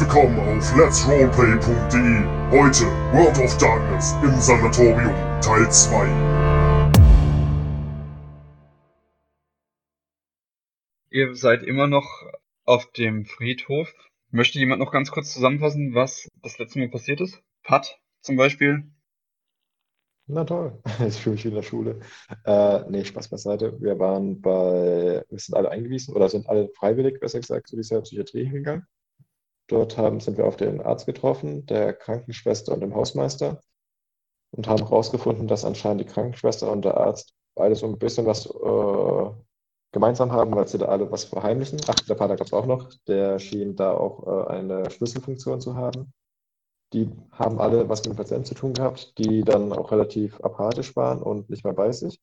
willkommen auf letsroleplay.de. Heute World of Darkness im Sanatorium Teil 2. Ihr seid immer noch auf dem Friedhof. Möchte jemand noch ganz kurz zusammenfassen, was das letzte Mal passiert ist? Pat zum Beispiel? Na toll, ich fühle mich wie in der Schule. Äh, nee, Spaß beiseite. Wir waren bei, wir sind alle eingewiesen oder sind alle freiwillig, besser gesagt, zu dieser Psychiatrie hingegangen. Dort haben, sind wir auf den Arzt getroffen, der Krankenschwester und dem Hausmeister und haben herausgefunden, dass anscheinend die Krankenschwester und der Arzt beide so ein bisschen was äh, gemeinsam haben, weil sie da alle was verheimlichen. Ach, der Pater gab es auch noch, der schien da auch äh, eine Schlüsselfunktion zu haben. Die haben alle was mit dem Patienten zu tun gehabt, die dann auch relativ apathisch waren und nicht mehr bei sich.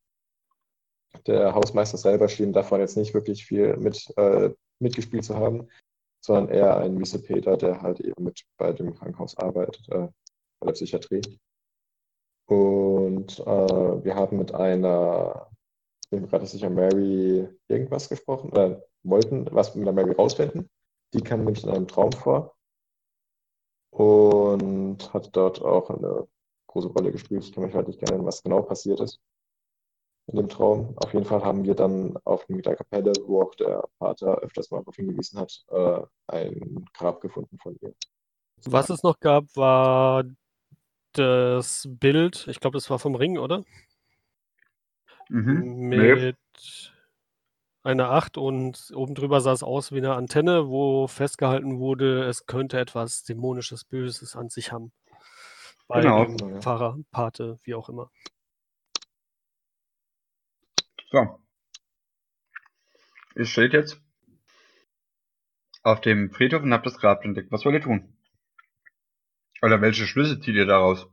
Der Hausmeister selber schien davon jetzt nicht wirklich viel mit, äh, mitgespielt zu haben, sondern eher ein Peter, der halt eben mit bei dem Krankenhaus arbeitet, äh, bei der Psychiatrie. Und äh, wir haben mit einer, ich bin gerade sicher, Mary irgendwas gesprochen, oder wollten was mit der Mary rausfinden. Die kam nämlich in einem Traum vor und hat dort auch eine große Rolle gespielt. Ich kann mich halt nicht erinnern, was genau passiert ist in dem Traum. Auf jeden Fall haben wir dann auf der Kapelle, wo auch der Pater öfters mal darauf hingewiesen hat, äh, ein Grab gefunden von ihr. Was es noch gab, war das Bild, ich glaube, das war vom Ring, oder? Mhm. Mit nee. einer Acht und oben drüber sah es aus wie eine Antenne, wo festgehalten wurde, es könnte etwas Dämonisches, Böses an sich haben. Bei genau. dem Pfarrer, Pate, wie auch immer. So. Ihr steht jetzt auf dem Friedhof und habt das Grab entdeckt. Was wollt ihr tun? Oder welche Schlüsse zieht ihr daraus?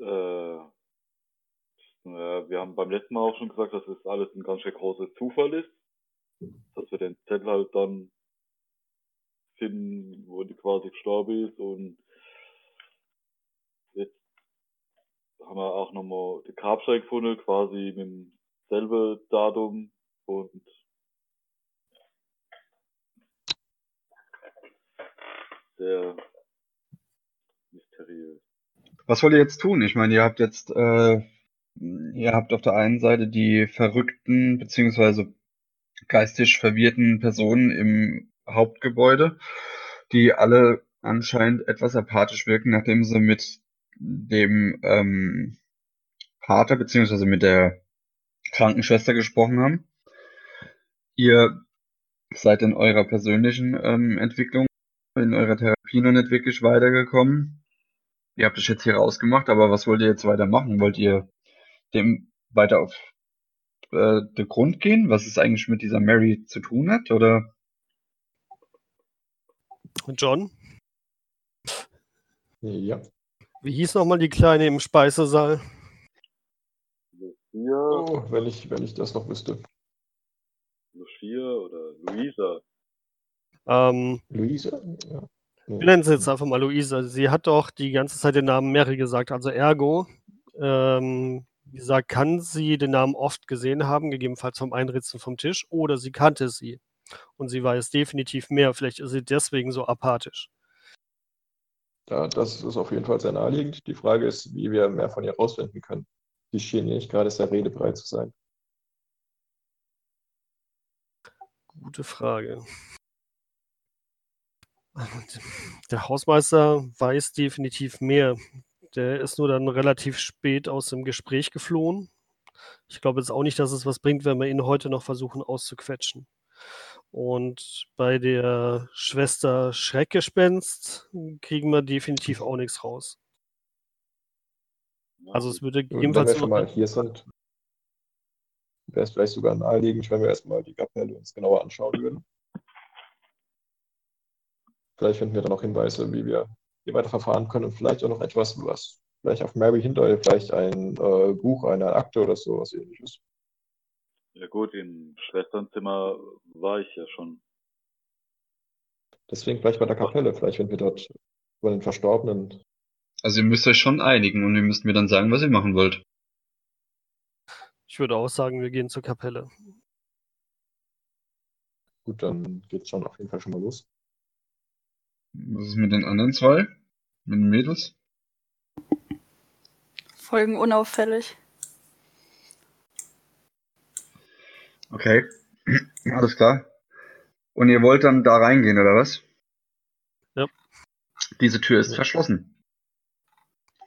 Äh, wir haben beim letzten Mal auch schon gesagt, dass es alles ein ganz schön großer Zufall ist. Dass wir den Zettel halt dann finden, wo die quasi gestorben ist und haben wir auch nochmal den Grabstein gefunden, quasi mit demselben Datum und sehr mysteriös. Was wollt ihr jetzt tun? Ich meine, ihr habt jetzt, äh, ihr habt auf der einen Seite die verrückten beziehungsweise geistig verwirrten Personen im Hauptgebäude, die alle anscheinend etwas apathisch wirken, nachdem sie mit dem ähm, Pater beziehungsweise mit der Krankenschwester gesprochen haben. Ihr seid in eurer persönlichen ähm, Entwicklung, in eurer Therapie noch nicht wirklich weitergekommen. Ihr habt es jetzt hier rausgemacht, aber was wollt ihr jetzt weitermachen? Wollt ihr dem weiter auf äh, den Grund gehen, was es eigentlich mit dieser Mary zu tun hat, oder? John? Ja. Wie hieß nochmal die Kleine im Speisesaal? Lucia. Oh, wenn ich, wenn ich das noch wüsste. Lucia oder Luisa. Ähm, Luisa? Ja. wir nennen sie jetzt einfach mal Luisa. Sie hat doch die ganze Zeit den Namen Mary gesagt, also ergo. Ähm, wie gesagt, kann sie den Namen oft gesehen haben, gegebenenfalls vom Einritzen vom Tisch, oder sie kannte sie. Und sie weiß definitiv mehr. Vielleicht ist sie deswegen so apathisch. Ja, das ist auf jeden Fall sehr naheliegend. Die Frage ist, wie wir mehr von ihr herausfinden können. Die schien nicht gerade sehr redebereit zu sein. Gute Frage. Der Hausmeister weiß definitiv mehr. Der ist nur dann relativ spät aus dem Gespräch geflohen. Ich glaube jetzt auch nicht, dass es was bringt, wenn wir ihn heute noch versuchen auszuquetschen. Und bei der Schwester Schreckgespenst kriegen wir definitiv auch nichts raus. Also es würde Wenn jedenfalls wir schon mal hier sind, wäre es vielleicht sogar naheliegend, wenn wir erstmal die Kapelle uns genauer anschauen würden. Vielleicht finden wir dann auch Hinweise, wie wir hier weiter verfahren können und vielleicht auch noch etwas, was vielleicht auf Mary hindeutet, vielleicht ein äh, Buch, eine Akte oder so, was ähnliches. Ja gut, im Schwesternzimmer war ich ja schon. Deswegen vielleicht bei der Kapelle, vielleicht wenn wir dort über den Verstorbenen. Also ihr müsst euch schon einigen und ihr müsst mir dann sagen, was ihr machen wollt. Ich würde auch sagen, wir gehen zur Kapelle. Gut, dann geht's schon auf jeden Fall schon mal los. Was ist mit den anderen zwei? Mit den Mädels? Folgen unauffällig. Okay. Alles klar. Und ihr wollt dann da reingehen, oder was? Ja. Diese Tür ist verschlossen.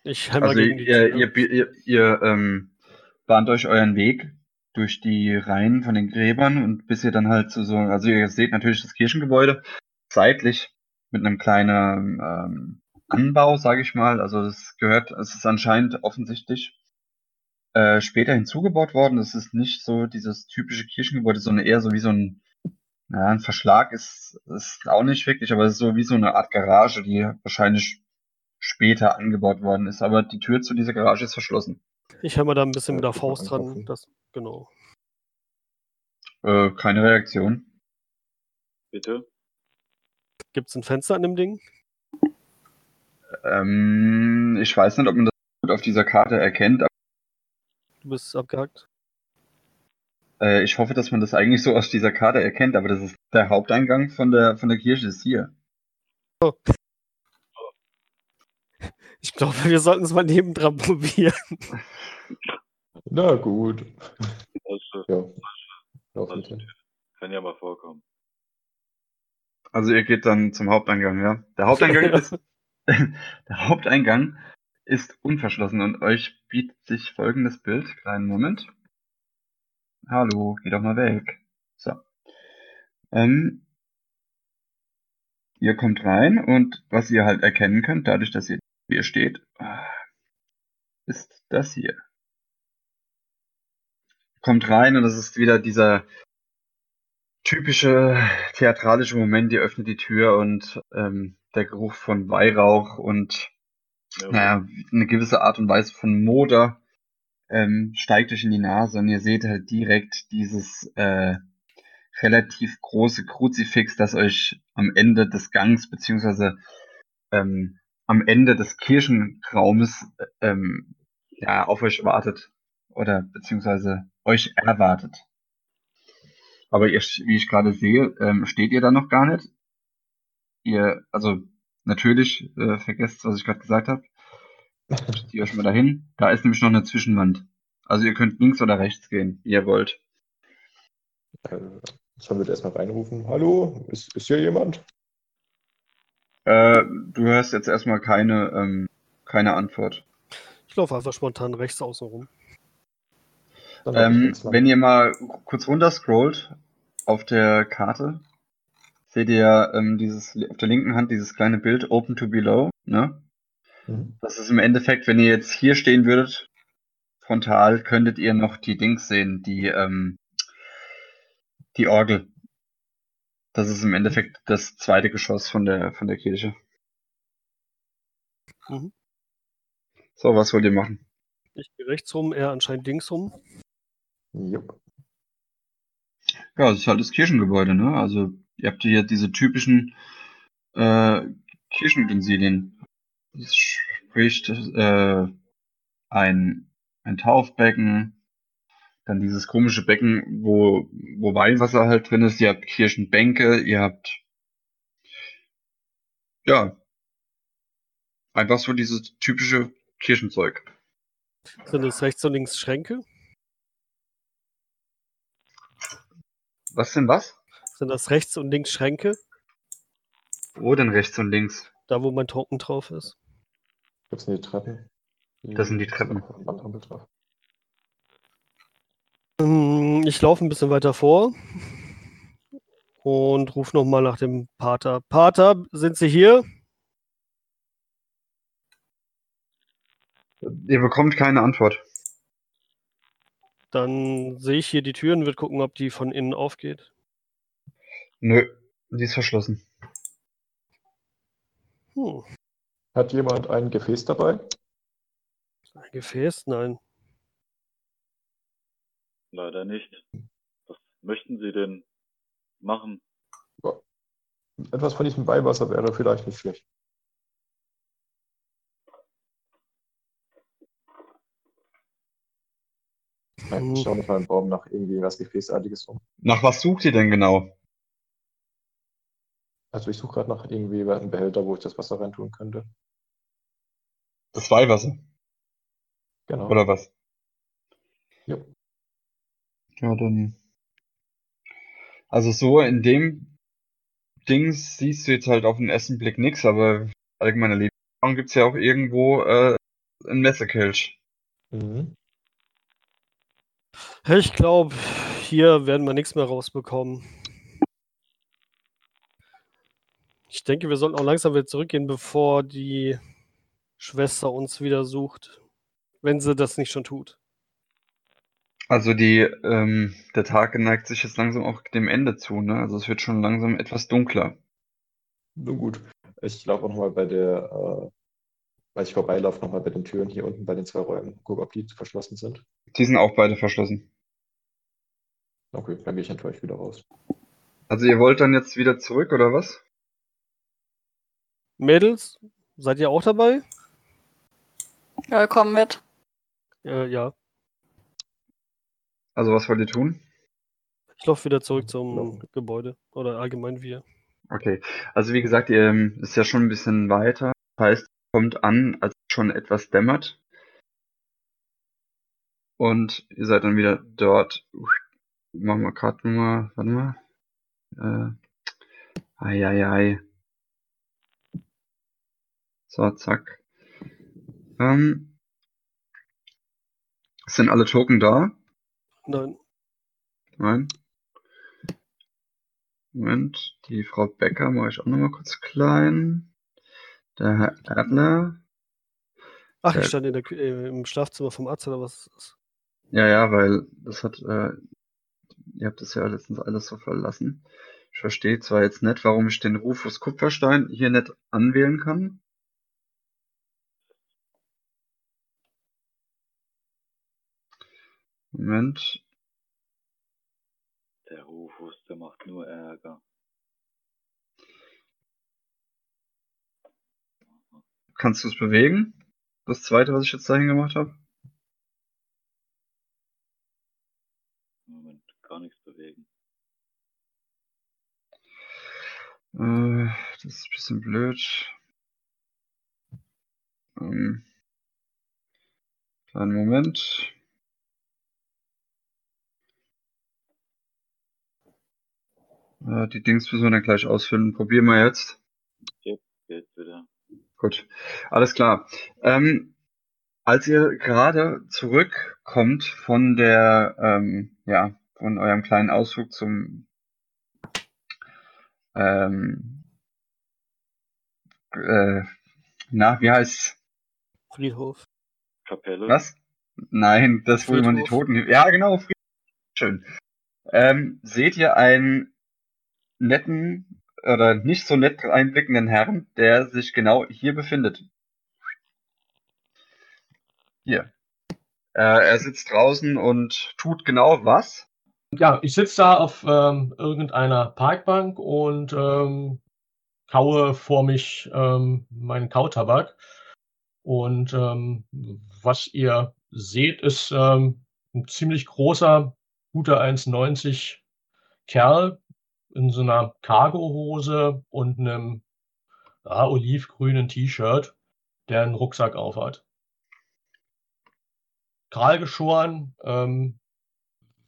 Ich hämmer Also gegen die ihr, Tür. ihr, ihr, ihr ähm, bahnt euch euren Weg durch die Reihen von den Gräbern und bis ihr dann halt zu so, also ihr seht natürlich das Kirchengebäude seitlich mit einem kleinen ähm, Anbau, sage ich mal. Also das gehört, es ist anscheinend offensichtlich äh, später hinzugebaut worden. Es ist nicht so dieses typische Kirchengebäude, sondern eher so wie so ein, ja, ein Verschlag ist, ist auch nicht wirklich, aber es ist so wie so eine Art Garage, die wahrscheinlich später angebaut worden ist. Aber die Tür zu dieser Garage ist verschlossen. Ich hämmer da ein bisschen mit der Faust dran. Das, genau. Äh, keine Reaktion. Bitte? Gibt es ein Fenster an dem Ding? Ähm, ich weiß nicht, ob man das gut auf dieser Karte erkennt, aber Du bist abgehackt. äh, ich hoffe, dass man das eigentlich so aus dieser Karte erkennt, aber das ist der Haupteingang von der von der Kirche ist hier. Ich glaube, wir sollten es mal nebendran probieren. Na gut. Also, Ja. Also, kann ja mal vorkommen. Also ihr geht dann zum Haupteingang, ja. Der Haupteingang ist der Haupteingang ist unverschlossen und euch bietet sich folgendes Bild. Kleinen Moment. Hallo, geh doch mal weg. So. Ähm, ihr kommt rein und was ihr halt erkennen könnt, dadurch, dass ihr hier steht, ist das hier. Kommt rein und es ist wieder dieser typische theatralische Moment, ihr öffnet die Tür und ähm, der Geruch von Weihrauch und naja, eine gewisse Art und Weise von Moder ähm, steigt euch in die Nase und ihr seht halt direkt dieses äh, relativ große Kruzifix, das euch am Ende des Gangs beziehungsweise ähm, am Ende des Kirchenraumes ähm, ja, auf euch wartet oder beziehungsweise euch erwartet. Aber ihr, wie ich gerade sehe, ähm, steht ihr da noch gar nicht. Ihr, also natürlich, äh, vergesst, was ich gerade gesagt habe. Zieht euch mal dahin. Da ist nämlich noch eine Zwischenwand. Also ihr könnt links oder rechts gehen, wie ihr wollt. Äh, Sollen wir da erstmal reinrufen? Hallo, ist, ist hier jemand? Äh, du hörst jetzt erstmal keine, ähm, keine Antwort. Ich laufe einfach spontan rechts außen rum. Ich Ähm, wenn ihr mal kurz runter scrollt auf der Karte, seht ihr ähm, dieses auf der linken Hand dieses kleine Bild Open to Below, ne? Mhm. Das ist im Endeffekt, wenn ihr jetzt hier stehen würdet, frontal, könntet ihr noch die Dings sehen, die, ähm, die Orgel. Das ist im Endeffekt das zweite Geschoss von der, von der Kirche. Mhm. So, was wollt ihr machen? Ich gehe rechts rum, er anscheinend links rum. Jupp. Ja, es ist halt das Kirchengebäude, ne? Also, ihr habt hier diese typischen äh, Kirchenutensilien. Das spricht äh, ein, ein Taufbecken, dann dieses komische Becken, wo, wo Weihwasser halt drin ist. Ihr habt Kirchenbänke, ihr habt ja einfach so dieses typische Kirchenzeug. Sind es rechts und links Schränke? Was denn was? Sind das rechts und links Schränke? Wo denn rechts und links? Da, wo mein Token drauf ist. Das sind die Treppen. Das sind die Treppen. Ich laufe ein bisschen weiter vor und rufe nochmal nach dem Pater. Pater, sind Sie hier? Ihr bekommt keine Antwort. Dann sehe ich hier die Türen, wird gucken, ob die von innen aufgeht. Nö, die ist verschlossen. Hm, Hat jemand ein Gefäß dabei? ein Gefäß? Nein. Leider nicht. Was möchten Sie denn machen? Etwas von diesem Weihwasser wäre vielleicht nicht schlecht. Hm. Ich schaue nicht mal im Baum nach irgendwie was Gefäßartiges um. Nach was sucht ihr denn genau? Also ich suche gerade nach irgendwie einem Behälter, wo ich das Wasser reintun könnte. Das Weihwasser. Genau. Oder was? Ja. Ja, dann. Also so in dem Dings siehst du jetzt halt auf den ersten Blick nix, aber allgemeiner Lebenserfahrung gibt's ja auch irgendwo äh, einen Messerkelch. Mhm. Ich glaube, hier werden wir nichts mehr rausbekommen. Ich denke, wir sollten auch langsam wieder zurückgehen, bevor die Schwester uns wieder sucht. Wenn sie das nicht schon tut. Also die, ähm, der Tag neigt sich jetzt langsam auch dem Ende zu, ne? Also es wird schon langsam etwas dunkler. Nun gut. Ich laufe auch nochmal bei der, äh, weil ich vorbeilaufe, nochmal bei den Türen hier unten bei den zwei Räumen. Gucke, ob die verschlossen sind. Die sind auch beide verschlossen. Okay, dann gehe ich enttäuscht wieder raus. Also ihr wollt dann jetzt wieder zurück, oder was? Mädels, seid ihr auch dabei? Ja, komm mit. Äh, ja. Also was wollt ihr tun? Ich laufe wieder zurück zum. Gebäude. Oder allgemein wir. Okay, also wie gesagt, ihr ähm, ist ja schon ein bisschen weiter. Das heißt, ihr kommt an, als es schon etwas dämmert. Und ihr seid dann wieder dort. Uff, Machen wir gerade mal, warte mal. Äh, ei, ei, ei. So, zack. Ähm, sind alle Token da? Nein. Nein. Moment, die Frau Becker mache ich auch nochmal kurz klein. Der Herr Adler. Ach, ich Äh, stand in der, äh, im Schlafzimmer vom Arzt oder was ist das? Ja, ja, weil das hat, äh, ihr habt das ja letztens alles so verlassen. Ich verstehe zwar jetzt nicht, warum ich den Rufus Kupferstein hier nicht anwählen kann. Moment. Der Rufus, der macht nur Ärger. Kannst du es bewegen? Das zweite, was ich jetzt dahin gemacht habe? Moment, gar nichts bewegen. Äh, das ist ein bisschen blöd. Ähm, kleinen Moment. Äh, die Dings müssen wir dann gleich ausfüllen. Probieren wir jetzt. Geht wieder. Gut, alles klar. Ähm, als ihr gerade zurückkommt von der, ähm, ja, von eurem kleinen Ausflug zum, ähm, äh, na, wie heißt's? Friedhof. Kapelle. Was? Nein, das, wo man die. Toten. Ja, genau, Friedhof. Schön. Ähm, seht ihr einen netten oder nicht so nett einblickenden Herrn, der sich genau hier befindet? Hier. Äh, er sitzt draußen und tut genau was? Ja, ich sitze da auf ähm, irgendeiner Parkbank und ähm, kaue vor mich ähm, meinen Kautabak. Und ähm, was ihr seht, ist ähm, ein ziemlich großer, guter 1,90 Kerl in so einer Cargohose und einem ja, olivgrünen T-Shirt, der einen Rucksack aufhat. Kahl geschoren, ähm,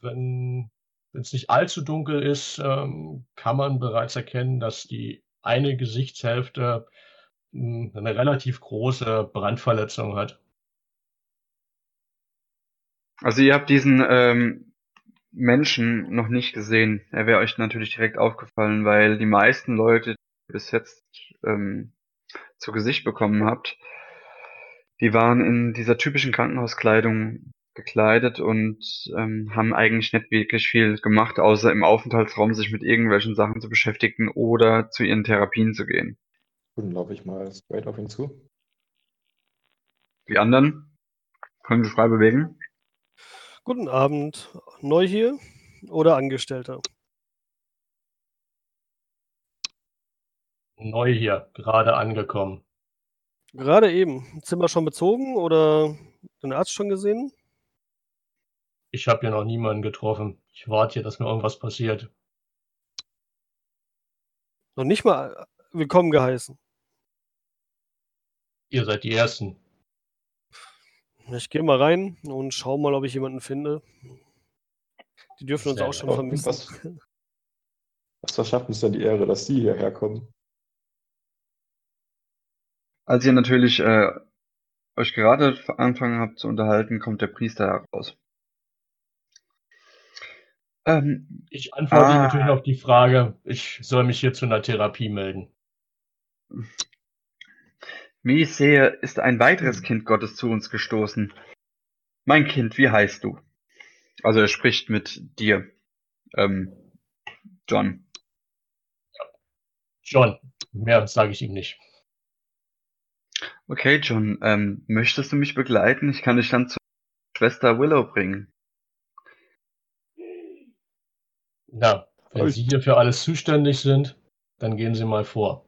wenn es nicht allzu dunkel ist, ähm, kann man bereits erkennen, dass die eine Gesichtshälfte mh, eine relativ große Brandverletzung hat. Also ihr habt diesen ähm, Menschen noch nicht gesehen. Er wäre euch natürlich direkt aufgefallen, weil die meisten Leute, die ihr bis jetzt ähm, zu Gesicht bekommen habt, die waren in dieser typischen Krankenhauskleidung gekleidet und ähm, haben eigentlich nicht wirklich viel gemacht, außer im Aufenthaltsraum sich mit irgendwelchen Sachen zu beschäftigen oder zu ihren Therapien zu gehen. Gut, dann laufe ich mal straight auf ihn zu. Die anderen können sich frei bewegen. Guten Abend. Neu hier oder Angestellter? Neu hier, gerade angekommen. Gerade eben. Zimmer schon bezogen oder den Arzt schon gesehen? Ich habe hier noch niemanden getroffen. Ich warte hier, dass mir irgendwas passiert. Noch nicht mal willkommen geheißen. Ihr seid die Ersten. Ich gehe mal rein und schau mal, ob ich jemanden finde. Die dürfen uns auch schon gut. vermissen. Was? Was verschafft uns denn die Ehre, dass Sie hierher kommen? Als ihr natürlich äh, euch gerade angefangen habt zu unterhalten, kommt der Priester heraus. Ähm, Ich antworte Ah. natürlich auf die Frage, ich soll mich hier zu einer Therapie melden. wie ich sehe, ist ein weiteres Kind Gottes zu uns gestoßen. Mein Kind, wie heißt du? Also er spricht mit dir, ähm, John. John, mehr sage ich ihm nicht. Okay, John, ähm, möchtest du mich begleiten? Ich kann dich dann zur Schwester Willow bringen. Na, wenn Ich- Sie hier für alles zuständig sind, dann gehen Sie mal vor.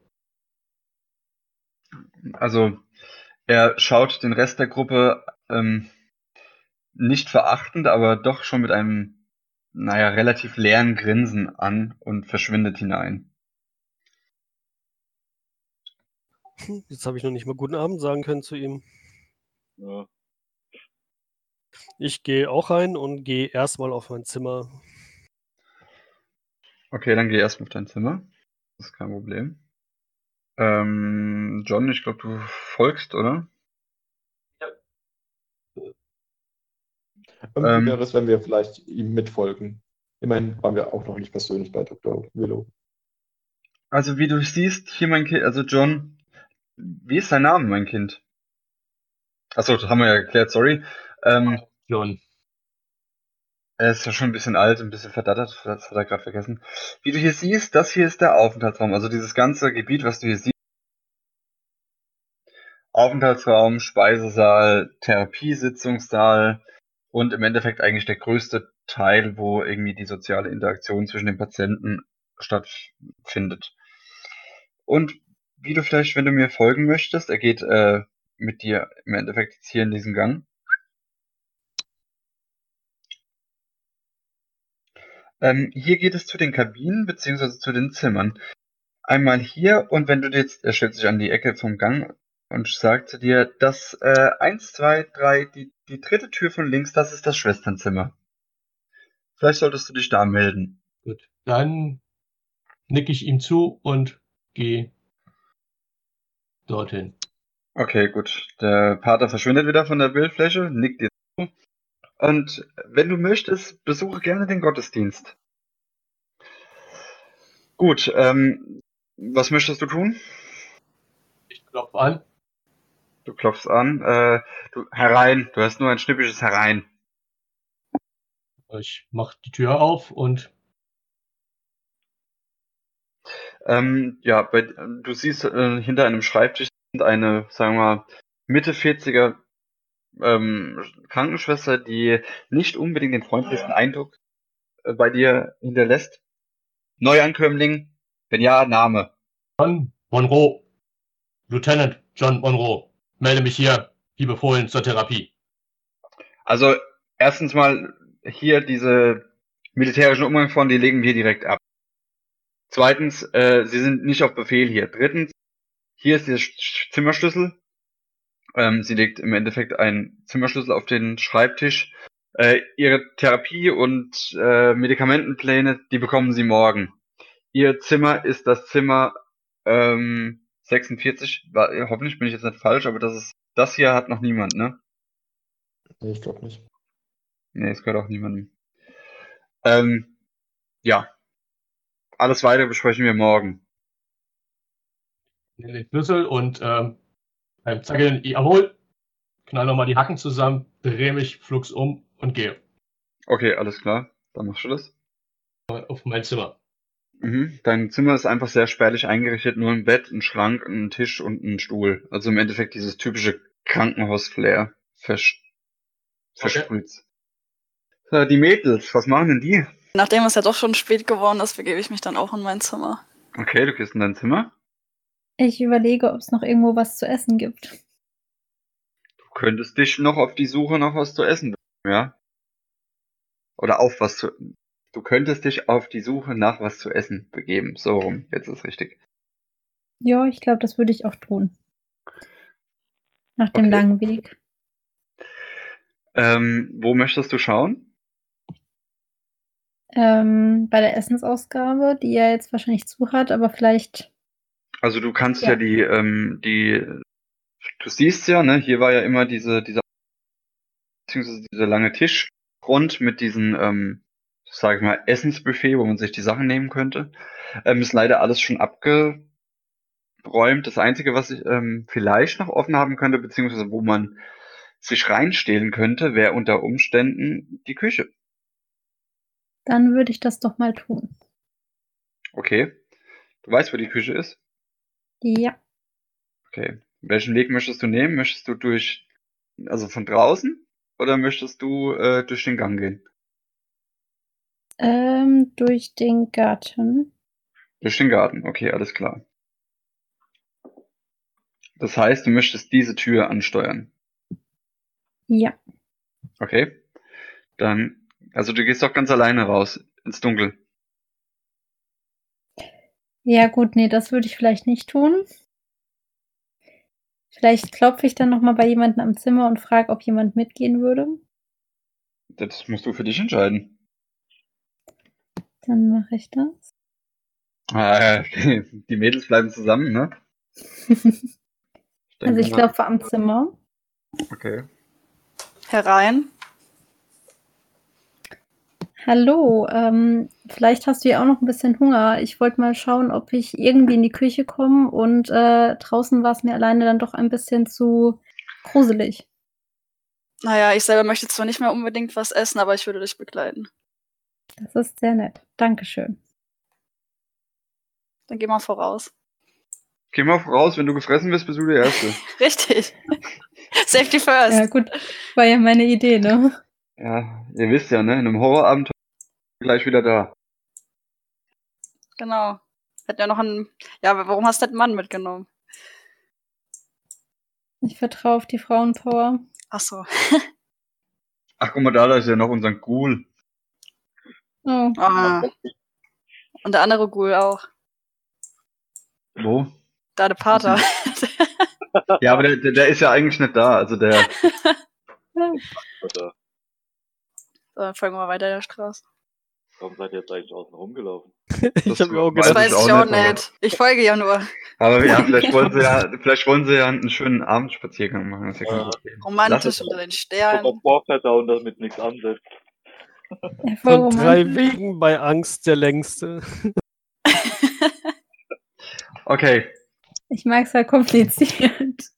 Also er schaut den Rest der Gruppe ähm, nicht verachtend, aber doch schon mit einem, naja, relativ leeren Grinsen an und verschwindet hinein. Jetzt habe ich noch nicht mal guten Abend sagen können zu ihm. Ja. Ich gehe auch rein und gehe erstmal auf mein Zimmer. Okay, dann geh erstmal auf dein Zimmer. Das ist kein Problem. Ähm, John, ich glaube, du folgst, oder? Ähm. wäre es, wenn wir vielleicht ihm mitfolgen. Immerhin waren wir auch noch nicht persönlich bei Dr. Willow. Also wie du siehst, hier mein Kind, also John, wie ist dein Name, mein Kind? Achso, das haben wir ja geklärt, sorry. Ähm, John, er ist ja schon ein bisschen alt, ein bisschen verdattert, das hat er gerade vergessen. Wie du hier siehst, das hier ist der Aufenthaltsraum, also dieses ganze Gebiet, was du hier siehst. Aufenthaltsraum, Speisesaal, Therapiesitzungssaal und im Endeffekt eigentlich der größte Teil, wo irgendwie die soziale Interaktion zwischen den Patienten stattfindet. Und wie du vielleicht, wenn du mir folgen möchtest, er geht äh, mit dir im Endeffekt jetzt hier in diesen Gang. Ähm, hier geht es zu den Kabinen beziehungsweise zu den Zimmern. Einmal hier und wenn du jetzt, er stellt sich an die Ecke vom Gang und sagt zu dir, das äh, eins, zwei, drei, die, die dritte Tür von links, das ist das Schwesternzimmer. Vielleicht solltest du dich da melden. gut. Dann nicke ich ihm zu und gehe dorthin. Okay, gut. Der Pater verschwindet wieder von der Bildfläche, nickt dir zu. Und wenn du möchtest, besuche gerne den Gottesdienst. Gut, ähm, was möchtest du tun? Ich klopfe an. Du klopfst an. Äh, du, herein. Du hast nur ein schnippisches Herein. Ich mache die Tür auf und Ähm, ja, bei, du siehst äh, hinter einem Schreibtisch eine, sagen wir mal, Mitte 40er ähm, Krankenschwester, die nicht unbedingt den freundlichsten Eindruck äh, bei dir hinterlässt. Neuankömmling, wenn ja, Name. John Monroe. Lieutenant John Monroe. Melde mich hier, wie befohlen, zur Therapie. Also erstens mal hier diese militärischen Umgangsformen, die legen wir direkt ab. Zweitens, äh, sie sind nicht auf Befehl hier. Drittens, hier ist der Sch- Zimmerschlüssel. Ähm, sie legt im Endeffekt einen Zimmerschlüssel auf den Schreibtisch. Äh, ihre Therapie und äh, Medikamentenpläne, die bekommen sie morgen. Ihr Zimmer ist das Zimmer ähm, 46. War, hoffentlich bin ich jetzt nicht falsch, aber das ist das hier hat noch niemand, ne? Nee, ich glaube nicht. Nee, es gehört auch niemandem. Ähm, ja. Alles weitere besprechen wir morgen. Nehme den Schlüssel und ähm, beim Zackeln, jawohl, knall nochmal die Hacken zusammen, drehe mich flugs um und gehe Okay, alles klar. Dann machst du das. auf mein Zimmer. Mhm. Dein Zimmer ist einfach sehr spärlich eingerichtet. Nur ein Bett, ein Schrank, ein Tisch und ein Stuhl. Also im Endeffekt dieses typische Krankenhaus-Flair. Versch versprüht. So, die Mädels, was machen denn die? Nachdem es ja doch schon spät geworden ist, begebe ich mich dann auch in mein Zimmer. Okay, du gehst in dein Zimmer. Ich überlege, ob es noch irgendwo was zu essen gibt. Du könntest dich noch auf die Suche nach was zu essen, ja? Oder auf was zu. Du könntest dich auf die Suche nach was zu essen begeben. So rum, jetzt ist richtig. Ja, ich glaube, das würde ich auch tun. Nach dem Okay. langen Weg. Ähm, wo möchtest du schauen? Ähm, bei der Essensausgabe, die er jetzt wahrscheinlich zu hat, aber vielleicht. Also du kannst ja, Ja. die, ähm, die, du siehst ja, ne, hier war ja immer diese, dieser, beziehungsweise dieser lange Tischgrund mit diesen, ähm, sag ich mal, Essensbuffet, wo man sich die Sachen nehmen könnte. Ähm, ist leider alles schon abgeräumt. Das Einzige, was ich ähm, vielleicht noch offen haben könnte, beziehungsweise wo man sich reinstehlen könnte, wäre unter Umständen die Küche. Dann würde ich das doch mal tun. Okay. Du weißt, wo die Küche ist? Ja. Okay. Welchen Weg möchtest du nehmen? Möchtest du durch, also von draußen oder möchtest du äh, durch den Gang gehen? Ähm, durch den Garten. Durch den Garten, okay, alles klar. Das heißt, du möchtest diese Tür ansteuern. Ja. Okay. Dann, also du gehst doch ganz alleine raus ins Dunkel. Ja, gut, nee, das würde ich vielleicht nicht tun. Vielleicht klopfe ich dann nochmal bei jemandem am Zimmer und frage, ob jemand mitgehen würde. Das musst du für dich entscheiden. Dann mache ich das. Ah, die, Mädels bleiben zusammen, ne? also denke ich klopfe am Zimmer. Okay. Herein. Hallo, ähm, vielleicht hast du ja auch noch ein bisschen Hunger. Ich wollte mal schauen, ob ich irgendwie in die Küche komme und äh, draußen war es mir alleine dann doch ein bisschen zu gruselig. Naja, ich selber möchte zwar nicht mehr unbedingt was essen, aber ich würde dich begleiten. Das ist sehr nett. Dankeschön. Dann geh mal voraus. Geh mal voraus, wenn du gefressen bist, bist du der Erste. Richtig. Safety first. Ja, gut, war ja meine Idee, ne? ja, ihr wisst ja, ne? In einem Horrorabenteuer gleich wieder da. Genau. Hat ja noch einen. Ja, aber warum hast du den Mann mitgenommen? Ich vertraue auf die Frauenpower. Ach so. Ach, guck mal da, da ist ja noch unser Ghoul. Oh, Ah. Und der andere Ghoul auch. Wo? Da der Pater. Ja, aber der, der, der ist ja eigentlich nicht da. Also der, so, dann folgen wir mal weiter der Straße. warum seid ihr jetzt eigentlich außen rumgelaufen? Ich habe mir auch weiß Das gedacht, ich weiß ich auch auch nicht, nicht. Ich folge ja nur. aber ja, vielleicht wollen sie ja, vielleicht wollen sie ja einen schönen Abendspaziergang machen. Ja Ja. Romantisch unter den Ich Sternen. hab Warfare und damit nichts ansetzt. Von drei. Wegen bei Angst der längste. Okay, Ich mag es halt kompliziert.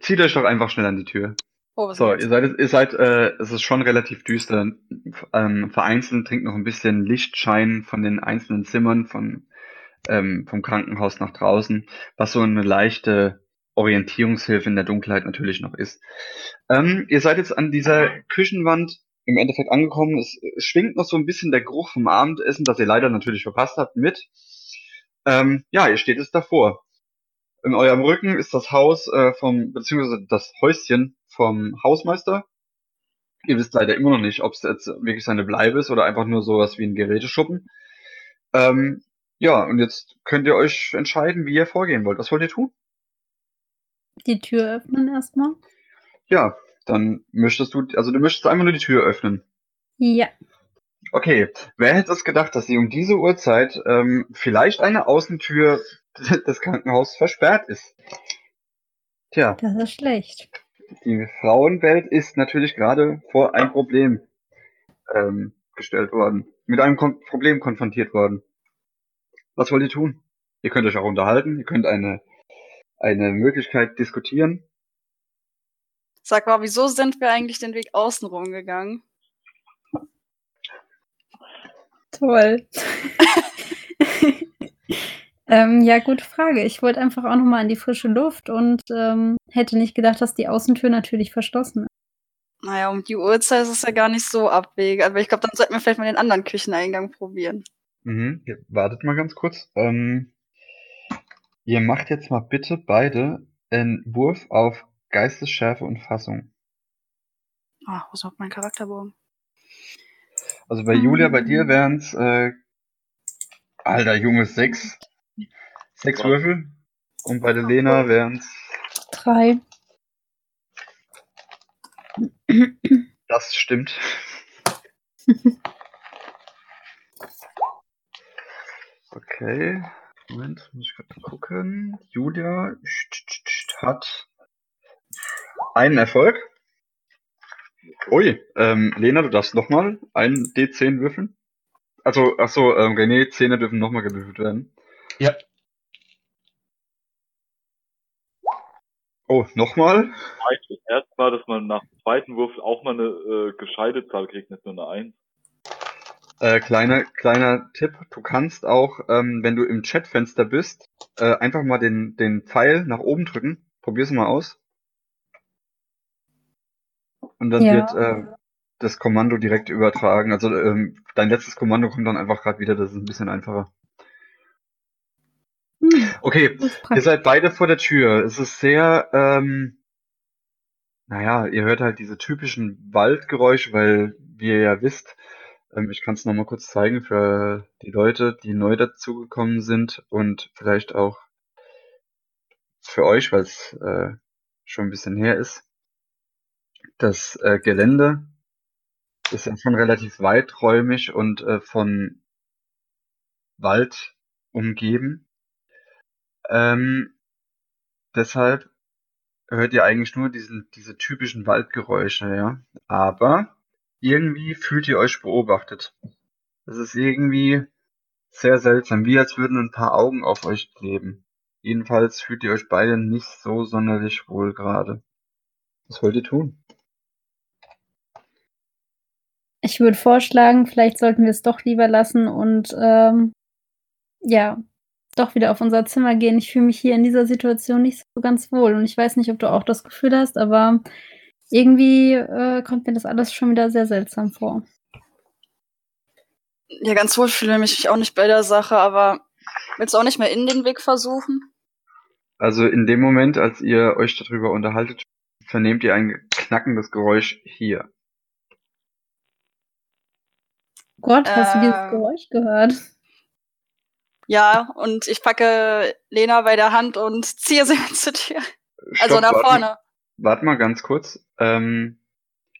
zieht euch doch einfach schnell an die Tür. Oh, So, ihr seid, ihr seid, äh, es ist schon relativ düster. Ähm, vereinzelt trinkt noch ein bisschen Lichtschein von den einzelnen Zimmern von, ähm, vom Krankenhaus nach draußen, was so eine leichte Orientierungshilfe in der Dunkelheit natürlich noch ist. Ähm, ihr seid jetzt an dieser Küchenwand im Endeffekt angekommen. Es, es schwingt noch so ein bisschen der Geruch vom Abendessen, das ihr leider natürlich verpasst habt, mit. Ähm, ja, ihr steht jetzt davor. In eurem Rücken ist das Haus äh, vom, beziehungsweise das Häuschen vom Hausmeister. Ihr wisst leider immer noch nicht, ob es jetzt wirklich seine Bleibe ist oder einfach nur sowas wie ein Geräteschuppen. Ähm, ja, und jetzt könnt ihr euch entscheiden, wie ihr vorgehen wollt. Was wollt ihr tun? Die Tür öffnen erstmal. Ja, dann möchtest du, also du möchtest einfach nur die Tür öffnen. Ja. Okay, wer hätte es gedacht, dass sie um diese Uhrzeit ähm, vielleicht eine Außentür des Krankenhauses versperrt ist? Tja, Das ist schlecht. die Frauenwelt ist natürlich gerade vor ein Problem ähm, gestellt worden, mit einem Kon Problem konfrontiert worden. Was wollt ihr tun? Ihr könnt euch auch unterhalten, ihr könnt eine, eine Möglichkeit diskutieren. Sag mal, wieso sind wir eigentlich den Weg außenrum gegangen? Toll. ähm, ja, gute Frage. Ich wollte einfach auch nochmal in die frische Luft und ähm, hätte nicht gedacht, dass die Außentür natürlich verschlossen ist. Naja, um die Uhrzeit ist es ja gar nicht so abwegig. Aber ich glaube, dann sollten wir vielleicht mal den anderen Kücheneingang probieren. Mhm. Wartet mal ganz kurz. Ähm, ihr macht jetzt mal bitte beide einen Wurf auf Geistesschärfe und Fassung. Ah, wo ist überhaupt mein Charakterbogen? Also bei Julia, bei dir wären es, äh, alter Junge, sechs. Sechs Würfel. Und bei der Lena wären es, Drei. das stimmt. Okay. Moment, muss ich gerade gucken. Julia hat einen Erfolg. Ui, ähm, Lena, du darfst nochmal einen D10 würfeln. Also, ach so, ähm, René, Zähne dürfen nochmal gewürfelt werden. Ja. Oh, nochmal? Erste Mal, dass man nach dem zweiten Wurf auch mal eine äh, gescheite Zahl kriegt, nicht nur eine Eins. Äh, kleiner, kleiner Tipp, du kannst auch, ähm, wenn du im Chatfenster bist, äh, einfach mal den, den Pfeil nach oben drücken. Probier's mal aus. Und dann Ja. wird äh, das Kommando direkt übertragen. Also ähm, dein letztes Kommando kommt dann einfach gerade wieder, das ist ein bisschen einfacher. Hm, Okay, ihr seid beide vor der Tür. Es ist sehr, ähm, naja, ihr hört halt diese typischen Waldgeräusche, weil, wie ihr ja wisst, ähm, ich kann es nochmal kurz zeigen für die Leute, die neu dazugekommen sind und vielleicht auch für euch, weil es äh, schon ein bisschen her ist. Das äh, Gelände ist ja schon relativ weiträumig und äh, von Wald umgeben. Ähm, deshalb hört ihr eigentlich nur diesen, diese typischen Waldgeräusche, ja. Aber irgendwie fühlt ihr euch beobachtet. Das ist irgendwie sehr seltsam, wie als würden ein paar Augen auf euch kleben. Jedenfalls fühlt ihr euch beide nicht so sonderlich wohl gerade. Was wollt ihr tun? Ich würde vorschlagen, vielleicht sollten wir es doch lieber lassen und ähm, ja, doch wieder auf unser Zimmer gehen. Ich fühle mich hier in dieser Situation nicht so ganz wohl und ich weiß nicht, ob du auch das Gefühl hast, aber irgendwie äh, kommt mir das alles schon wieder sehr seltsam vor. Ja, ganz wohl fühle ich mich auch nicht bei der Sache, aber willst du auch nicht mehr in den Weg versuchen? Also in dem Moment, als ihr euch darüber unterhaltet, vernehmt ihr ein knackendes Geräusch hier. Gott, hast du dieses Äh. Geräusch gehört? Ja, und ich packe Lena bei der Hand und ziehe sie mit zur Tür. Also Stopp, nach warte vorne. Mal, warte mal ganz kurz. Ähm,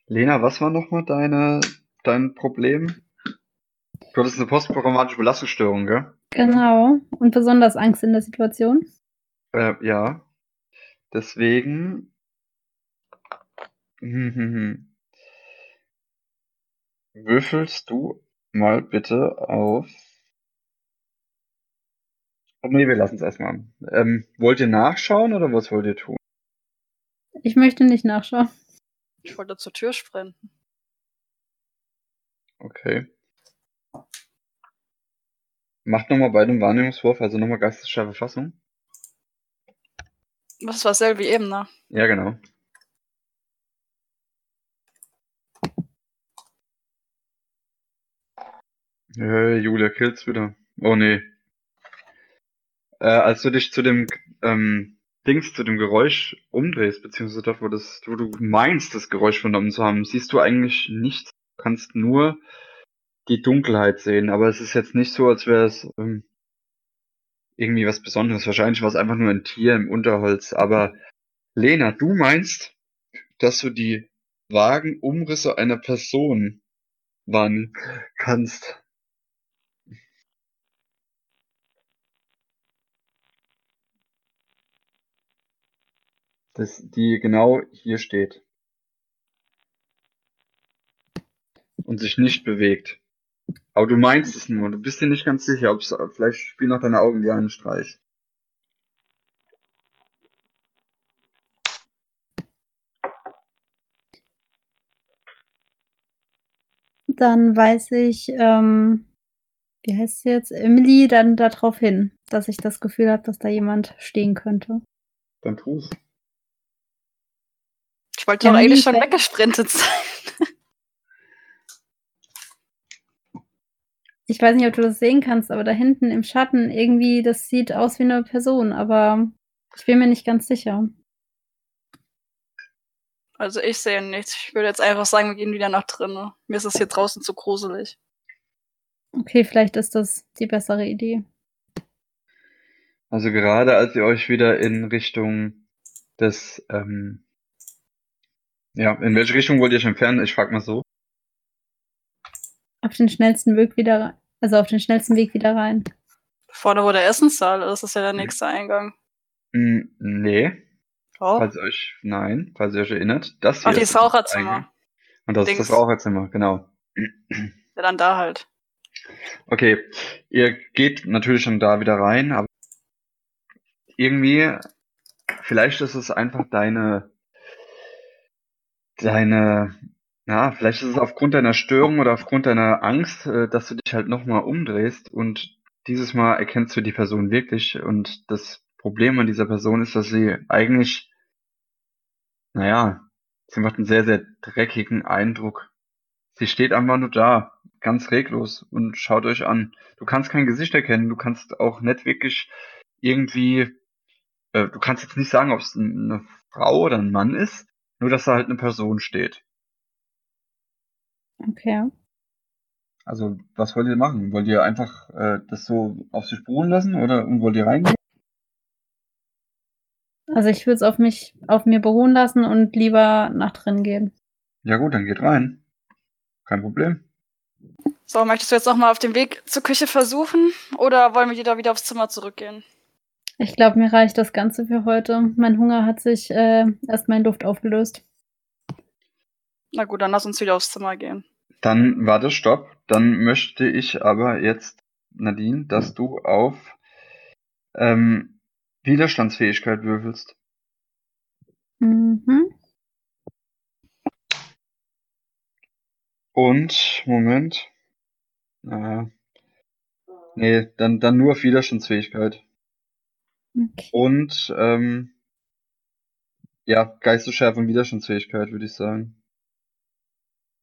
Lena, was war nochmal deine, dein Problem? Du hattest eine posttraumatische Belastungsstörung, gell? Genau. Und besonders Angst in der Situation. Äh, ja. Deswegen. Hm, hm, hm. Würfelst du mal bitte auf. Oh, nee, wir lassen es erstmal. Ähm, wollt ihr nachschauen oder was wollt ihr tun? Ich möchte nicht nachschauen. Ich wollte zur Tür sprinten. Okay. Macht nochmal bei dem Wahrnehmungswurf, also nochmal geistesscharfe Fassung. Das war wie eben, ne? Ja, genau. Äh, Julia killt's wieder. Oh nee. Äh, als du dich zu dem ähm, Dings, zu dem Geräusch umdrehst, beziehungsweise dort, wo, das, wo du meinst, das Geräusch vernommen zu haben, siehst du eigentlich nichts. Du kannst nur die Dunkelheit sehen, aber es ist jetzt nicht so, als wäre es ähm, irgendwie was Besonderes. Wahrscheinlich war es einfach nur ein Tier im Unterholz. Aber Lena, du meinst, dass du die vagen Umrisse einer Person wahrnehmen kannst. Das, die genau hier steht. Und sich nicht bewegt. Aber du meinst es nur, du bist dir nicht ganz sicher, ob es vielleicht spielen auch deine Augen dir einen Streich. Dann weiß ich, ähm, wie heißt sie jetzt? Emily dann darauf hin, dass ich das Gefühl habe, dass da jemand stehen könnte. Dann tu's. Ich wollte Ja, doch eigentlich schon weg. weggesprintet sein. Ich weiß nicht, ob du das sehen kannst, aber da hinten im Schatten irgendwie, das sieht aus wie eine Person, aber ich bin mir nicht ganz sicher. Also ich sehe nichts. Ich würde jetzt einfach sagen, wir gehen wieder nach drinnen. Mir ist es hier draußen zu gruselig. Okay, vielleicht ist das die bessere Idee. Also gerade als ihr euch wieder in Richtung des, ähm, ja, in welche Richtung wollt ihr euch entfernen? Ich frag mal so. Auf den schnellsten Weg wieder rein. Also auf den schnellsten Weg wieder rein. Vorne, wo der Essenssaal ist, ist ja der nächste Eingang. Hm, nee, Oh. falls ihr euch, nein, falls ihr euch erinnert, das hier Ach, die ist das. Raucherzimmer. Und das ist Dings. das Raucherzimmer, genau. Ja, dann da halt. Okay, ihr geht natürlich schon da wieder rein, aber irgendwie, vielleicht ist es einfach deine, deine, ja, vielleicht ist es aufgrund deiner Störung oder aufgrund deiner Angst, äh, dass du dich halt nochmal umdrehst und dieses Mal erkennst du die Person wirklich und das Problem an dieser Person ist, dass sie eigentlich, naja, sie macht einen sehr, sehr dreckigen Eindruck. Sie steht einfach nur da, ganz reglos und schaut euch an. Du kannst kein Gesicht erkennen, du kannst auch nicht wirklich irgendwie, äh, du kannst jetzt nicht sagen, ob es eine Frau oder ein Mann ist, nur dass da halt eine Person steht. Okay. Also, was wollt ihr machen? Wollt ihr einfach äh, das so auf sich beruhen lassen oder und wollt ihr reingehen? Also ich würde es auf mich, auf mir beruhen lassen und lieber nach drin gehen. Ja gut, dann geht rein. Kein Problem. So, möchtest du jetzt nochmal auf dem Weg zur Küche versuchen? Oder wollen wir da wieder aufs Zimmer zurückgehen? Ich glaube, mir reicht das Ganze für heute. Mein Hunger hat sich äh, erstmal in Luft aufgelöst. Na gut, dann lass uns wieder aufs Zimmer gehen. Dann warte, stopp. Dann möchte ich aber jetzt, Nadine, dass du auf ähm, Widerstandsfähigkeit würfelst. Mhm. Und, Moment. Äh, nee, dann, dann nur auf Widerstandsfähigkeit. Okay. Und, ähm, ja, Geistesschärfe und Widerstandsfähigkeit, würde ich sagen.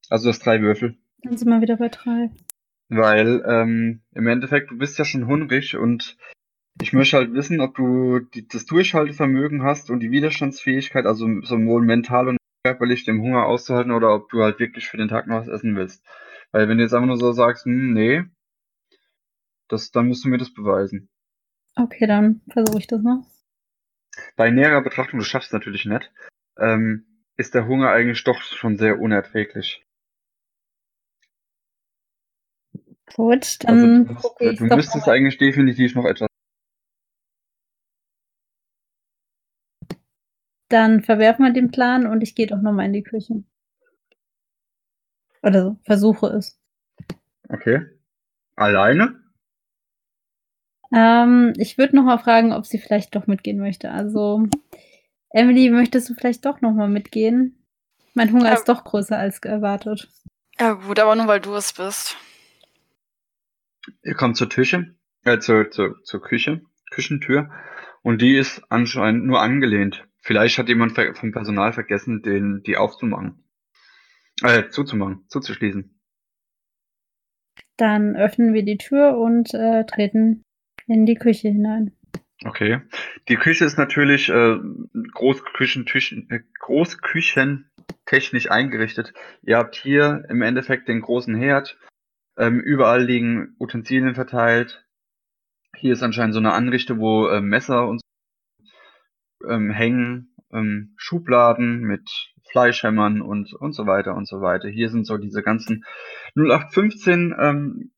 Also das drei Würfel. Dann sind wir wieder bei drei. Weil ähm, im Endeffekt, du bist ja schon hungrig und ich möchte halt wissen, ob du die, das Durchhaltevermögen hast und die Widerstandsfähigkeit, also sowohl mental und körperlich dem Hunger auszuhalten oder ob du halt wirklich für den Tag noch was essen willst. Weil wenn du jetzt einfach nur so sagst, hm, nee, das, dann musst du mir das beweisen. Okay, dann versuche ich das mal. Bei näherer Betrachtung, du schaffst es natürlich nicht, ähm, ist der Hunger eigentlich doch schon sehr unerträglich. Gut, Also dann du, gucke musst- ich du müsstest eigentlich definitiv noch etwas. Dann verwerfen wir den Plan und ich gehe doch nochmal in die Küche. Oder so, versuche es. Okay. Alleine? Ähm, ich würde nochmal fragen, ob sie vielleicht doch mitgehen möchte. Also, Emily, möchtest du vielleicht doch nochmal mitgehen? Mein Hunger Ja. ist doch größer als erwartet. Ja gut, aber nur weil du es bist. Ihr kommt zur Küche, äh, zur, zur, zur Küche, Küchentür, und die ist anscheinend nur angelehnt. Vielleicht hat jemand vom Personal vergessen, den, die aufzumachen. Äh, zuzumachen, zuzuschließen. Dann öffnen wir die Tür und äh, treten in die Küche hinein. Okay. Die Küche ist natürlich äh, Großküchentischen, äh, Großküchentechnisch eingerichtet. Ihr habt hier im Endeffekt den großen Herd. Ähm, überall liegen Utensilien verteilt. Hier ist anscheinend so eine Anrichte, wo äh, Messer und so, ähm, hängen, ähm, Schubladen mit Fleischhämmern und und so weiter und so weiter. Hier sind so diese ganzen 0815 ähm,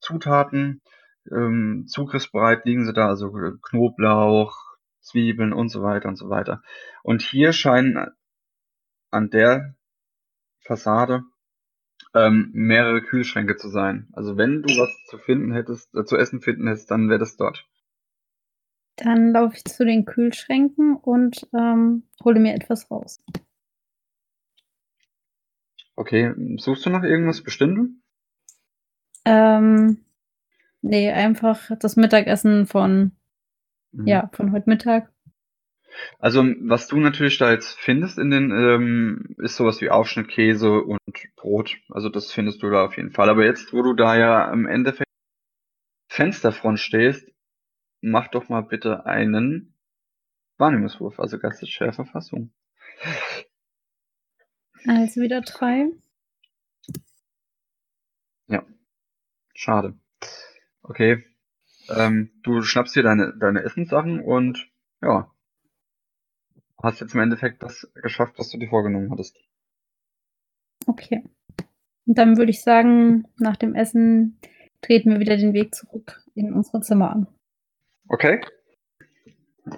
Zutaten, ähm, zugriffsbereit liegen sie da, also äh, Knoblauch, Zwiebeln und so weiter und so weiter. Und hier scheinen an der Fassade ähm, mehrere Kühlschränke zu sein. Also wenn du was zu finden hättest, äh, zu essen finden hättest, dann wäre das dort. Dann laufe ich zu den Kühlschränken und ähm, hole mir etwas raus. Okay, suchst du nach irgendwas Bestimmtem? Ähm, nee, einfach das Mittagessen von, Mhm. ja, von heute Mittag. Also, was du natürlich da jetzt findest in den, ähm, ist sowas wie Aufschnittkäse und Brot. Also das findest du da auf jeden Fall. Aber jetzt, wo du da ja im Endeffekt Fensterfront stehst, mach doch mal bitte einen Wahrnehmungswurf, also Geistesschärfe Fassung. Also wieder drei. Schade. Okay. Ähm, du schnappst dir deine, deine Essenssachen und ja. Hast jetzt im Endeffekt das geschafft, was du dir vorgenommen hattest. Okay. Und dann würde ich sagen, nach dem Essen treten wir wieder den Weg zurück in unsere Zimmer an. Okay.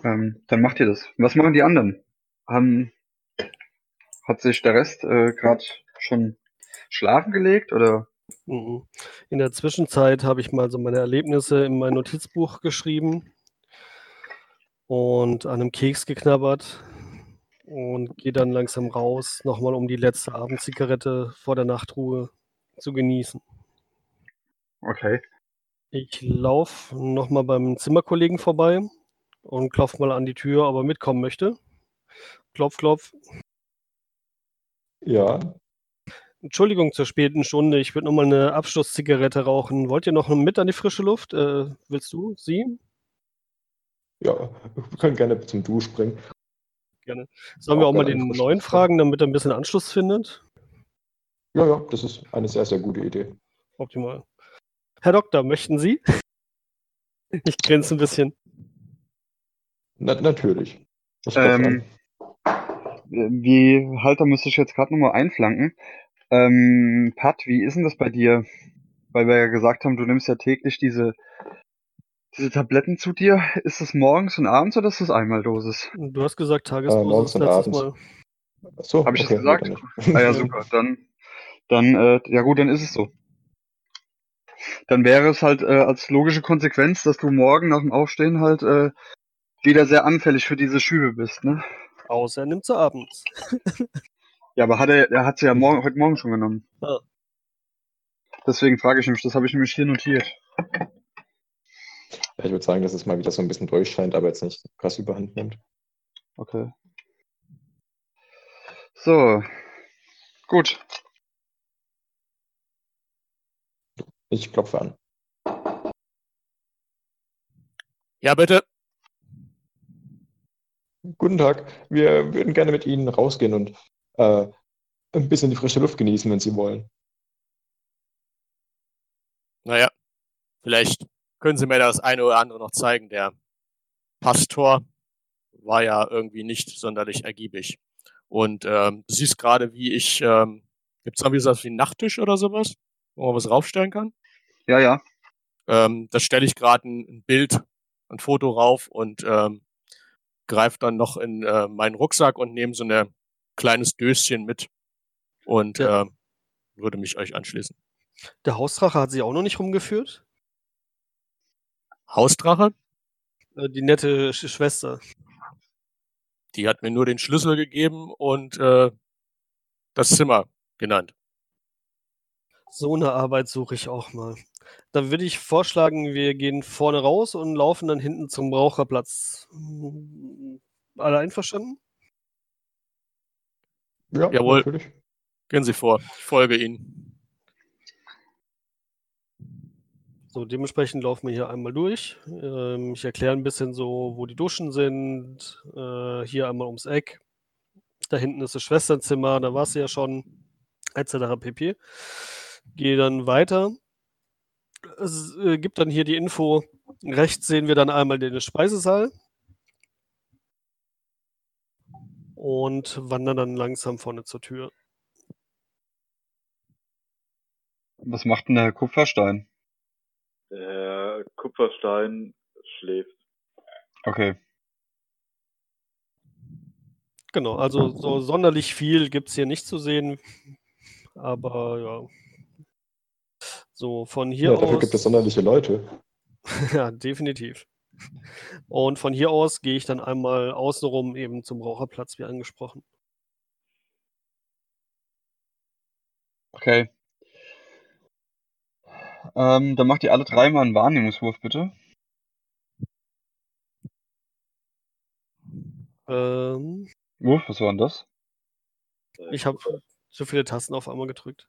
Ähm, dann macht ihr das. Was machen die anderen? Haben, hat sich der Rest äh, gerade schon schlafen gelegt oder? Mhm. In der Zwischenzeit habe ich mal so meine Erlebnisse in mein Notizbuch geschrieben und an einem Keks geknabbert und gehe dann langsam raus, nochmal um die letzte Abendzigarette vor der Nachtruhe zu genießen. Okay. Ich laufe nochmal beim Zimmerkollegen vorbei und klopfe mal an die Tür, ob er mitkommen möchte. Klopf, klopf. Ja, Entschuldigung zur späten Stunde, ich würde nochmal eine Abschlusszigarette rauchen. Wollt ihr noch mit an die frische Luft? Äh, willst du? Sie? ja, wir können gerne zum Du springen. Gerne. Sollen wir Auch mal den neuen fragen, damit er ein bisschen Anschluss findet? Ja, ja, das ist eine sehr, sehr gute Idee. Optimal. Herr Doktor, möchten Sie? Ich grinse ein bisschen. Na, natürlich. Ähm, wie, Halter müsste ich jetzt gerade nochmal einflanken. Ähm, Pat, wie ist denn das bei dir? Weil wir ja gesagt haben, du nimmst ja täglich diese, diese Tabletten zu dir. Ist das morgens und abends oder ist das einmal Dosis? Du hast gesagt, Äh, Tagesdosis morgens und letztes abends. Mal. So, Habe ich okay, das gesagt? Ah ja, super. Dann, dann, äh, ja gut, dann ist es so. Dann wäre es halt äh, als logische Konsequenz, dass du morgen nach dem Aufstehen halt äh, wieder sehr anfällig für diese Schübe bist, ne? Außer er nimmt sie abends. Ja, aber hat er, er hat sie ja morgen, heute Morgen schon genommen. Ah. Deswegen frage ich nämlich, das habe ich nämlich hier notiert. Ja, ich würde sagen, dass es mal wieder so ein bisschen durchscheint, aber jetzt nicht krass überhand nimmt. Okay. So. Gut. Ich klopfe an. Ja, bitte. Guten Tag. Wir würden gerne mit Ihnen rausgehen und äh, ein bisschen die frische Luft genießen, wenn Sie wollen. Naja, vielleicht können Sie mir das eine oder andere noch zeigen. Der Pastor war ja irgendwie nicht sonderlich ergiebig. Und ähm, du siehst gerade, wie ich, ähm, gibt es da wie sowas wie einen Nachttisch oder sowas, wo man was raufstellen kann? Ja, ja. Ähm, da stelle ich gerade ein, ein Bild, ein Foto rauf und ähm, greife dann noch in äh, meinen Rucksack und nehme so ein kleines Döschen mit und Ja. ähm, würde mich euch anschließen. Der Hausdrache hat sie auch noch nicht rumgeführt. Hausdrache, Äh, die nette Sch Schwester. die hat mir nur den Schlüssel gegeben und äh, das Zimmer genannt. So eine Arbeit suche ich auch mal. Dann würde ich vorschlagen, wir gehen vorne raus und laufen dann hinten zum Raucherplatz. Hm, Alle einverstanden? Ja, Jawohl. natürlich. Gehen Sie vor, ich folge Ihnen. So, dementsprechend laufen wir hier einmal durch. Ähm, ich erkläre ein bisschen so, wo die Duschen sind. Äh, hier einmal ums Eck. Da hinten ist das Schwesternzimmer, da war sie ja schon, etc. pp. Gehe dann weiter. Es äh, gibt dann hier die Info. Rechts sehen wir dann einmal den Speisesaal. Und wandern dann langsam vorne zur Tür. Was macht denn der Kupferstein? Der Kupferstein schläft. Okay. Genau, also so sonderlich viel gibt es hier nicht zu sehen. Aber ja. So, von hier Ja, dafür aus. gibt es sonderliche Leute. Ja, definitiv. Und von hier aus gehe ich dann einmal außenrum eben zum Raucherplatz, wie angesprochen. Okay. Ähm, dann macht ihr alle drei mal einen Wahrnehmungswurf, bitte. Ähm, Wurf, was war denn das? Ich habe zu viele Tasten auf einmal gedrückt.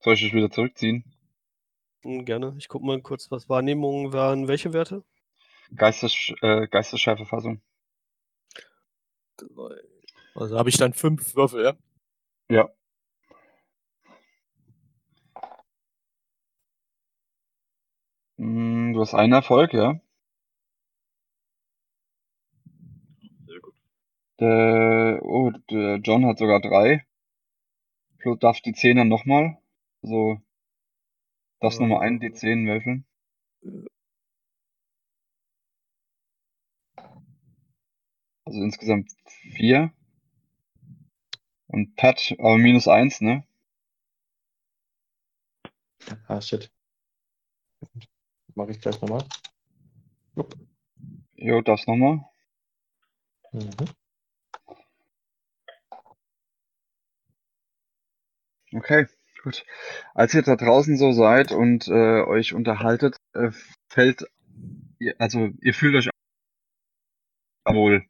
Soll ich dich wieder zurückziehen? Hm, gerne. Ich gucke mal kurz, was Wahrnehmungen waren. Welche Werte? Geistes, äh, Geistesschärfefassung. Also habe ich dann fünf Würfel, ja? Ja. Mm, Du hast einen Erfolg, ja. Sehr gut. Der, oh, der John hat sogar drei. Plus darf die Zehner nochmal. Also, darfst nochmal einen D10 würfeln. Also insgesamt vier. Und Pat, aber minus eins, ne? Ah, shit. Mache ich gleich nochmal. Jupp. Jo, darfst nochmal. Mhm. Okay, gut. Als ihr da draußen so seid und äh, euch unterhaltet, äh, fällt, ihr, also ihr fühlt euch wohl.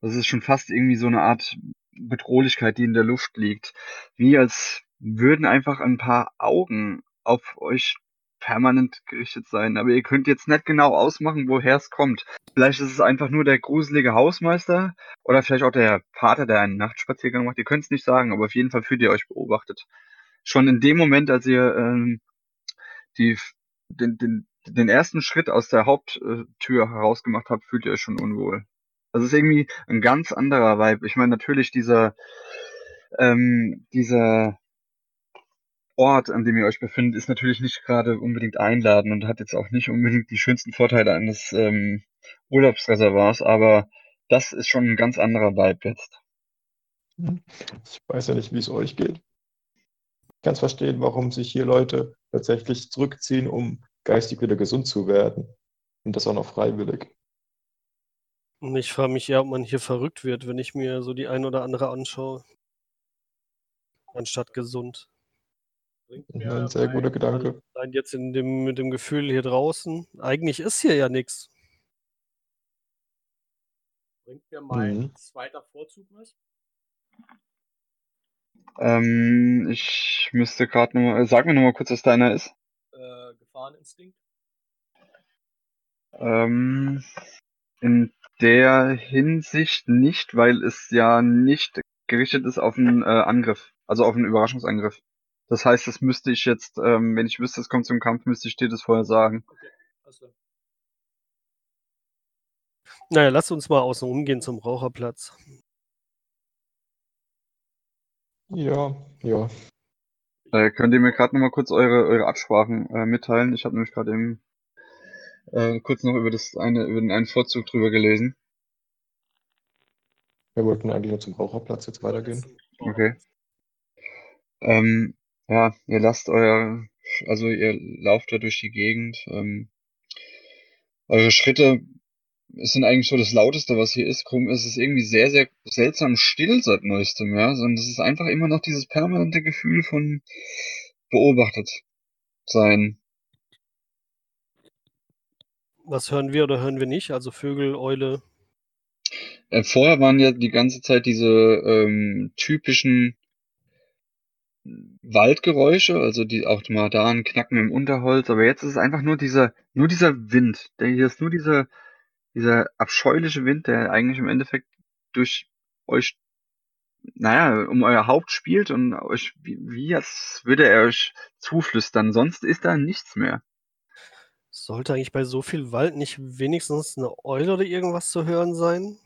Das ist schon fast irgendwie so eine Art Bedrohlichkeit, die in der Luft liegt. Wie als würden einfach ein paar Augen auf euch permanent gerichtet sein. Aber ihr könnt jetzt nicht genau ausmachen, woher es kommt. Vielleicht ist es einfach nur der gruselige Hausmeister oder vielleicht auch der Pater, der einen Nachtspaziergang macht. Ihr könnt es nicht sagen, aber auf jeden Fall fühlt ihr euch beobachtet. Schon in dem Moment, als ihr ähm, die, den, den, den ersten Schritt aus der Haupttür herausgemacht habt, fühlt ihr euch schon unwohl. Das ist irgendwie ein ganz anderer Vibe. Ich meine, natürlich dieser, ähm, dieser Ort, an dem ihr euch befindet, ist natürlich nicht gerade unbedingt einladend und hat jetzt auch nicht unbedingt die schönsten Vorteile eines ähm, Urlaubsreservoirs, aber das ist schon ein ganz anderer Vibe jetzt. Ich weiß ja nicht, wie es euch geht. Kann es verstehen, warum sich hier Leute tatsächlich zurückziehen, um geistig wieder gesund zu werden. Und das auch noch freiwillig. Und ich frage mich eher, ob man hier verrückt wird, wenn ich mir so die ein oder andere anschaue. Anstatt gesund. Ja, ein sehr guter Gedanke. Allein jetzt in dem, mit dem Gefühl hier draußen. Eigentlich ist hier ja nichts. Bringt mir mein Mhm. zweiter Vorzug was? Ähm, ich müsste gerade nochmal, sag mir nochmal kurz, was deiner ist. Äh, Gefahreninstinkt? Ähm, in der Hinsicht nicht, weil es ja nicht gerichtet ist auf einen äh, Angriff, also auf einen Überraschungsangriff. Das heißt, das müsste ich jetzt, ähm, wenn ich wüsste, es kommt zum Kampf, müsste ich dir das vorher sagen. Okay. Naja, lass uns mal außen rumgehen zum Raucherplatz. Ja, ja. Äh, könnt ihr mir gerade nochmal kurz eure, eure Absprachen äh, mitteilen? Ich habe nämlich gerade eben äh, kurz noch über das eine, über den einen Vorzug drüber gelesen. Wir wollten eigentlich nur zum Raucherplatz jetzt weitergehen. Okay. Ähm, ja, ihr lasst euer, also ihr lauft da durch die Gegend. Ähm, eure Schritte sind eigentlich so das Lauteste, was hier ist. Krumm, es ist irgendwie sehr, sehr seltsam still seit neuestem, ja. Sondern es ist einfach immer noch dieses permanente Gefühl von beobachtet sein. Was hören wir oder hören wir nicht? Also Vögel, Eule. Äh, vorher waren ja die ganze Zeit diese ähm, typischen Waldgeräusche, also die auch mal da ein Knacken im Unterholz, aber jetzt ist es einfach nur dieser, nur dieser Wind. Der hier ist nur dieser, dieser abscheuliche Wind, der eigentlich im Endeffekt durch euch, naja, um euer Haupt spielt und euch, wie, wie als würde er euch zuflüstern. Sonst ist da nichts mehr. Sollte eigentlich bei so viel Wald nicht wenigstens eine Eule oder irgendwas zu hören sein?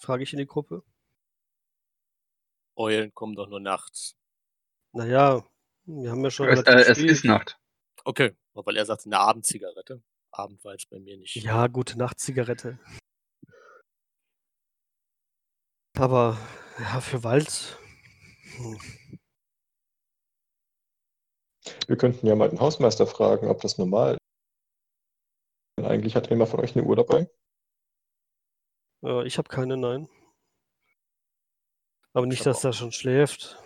Frage ich in die Gruppe. Eulen kommen doch nur nachts. Naja, wir haben ja schon Es, äh, es ist Nacht. Okay, weil er sagt eine Abendzigarette. Abend war jetzt bei mir nicht. Ja, gute Nacht, Zigarette. Aber ja, für Wald. Hm. Wir könnten ja mal den Hausmeister fragen, ob das normal ist. Eigentlich hat jemand von euch eine Uhr dabei. Äh, ich habe keine, nein. Aber nicht, dass er schon schläft.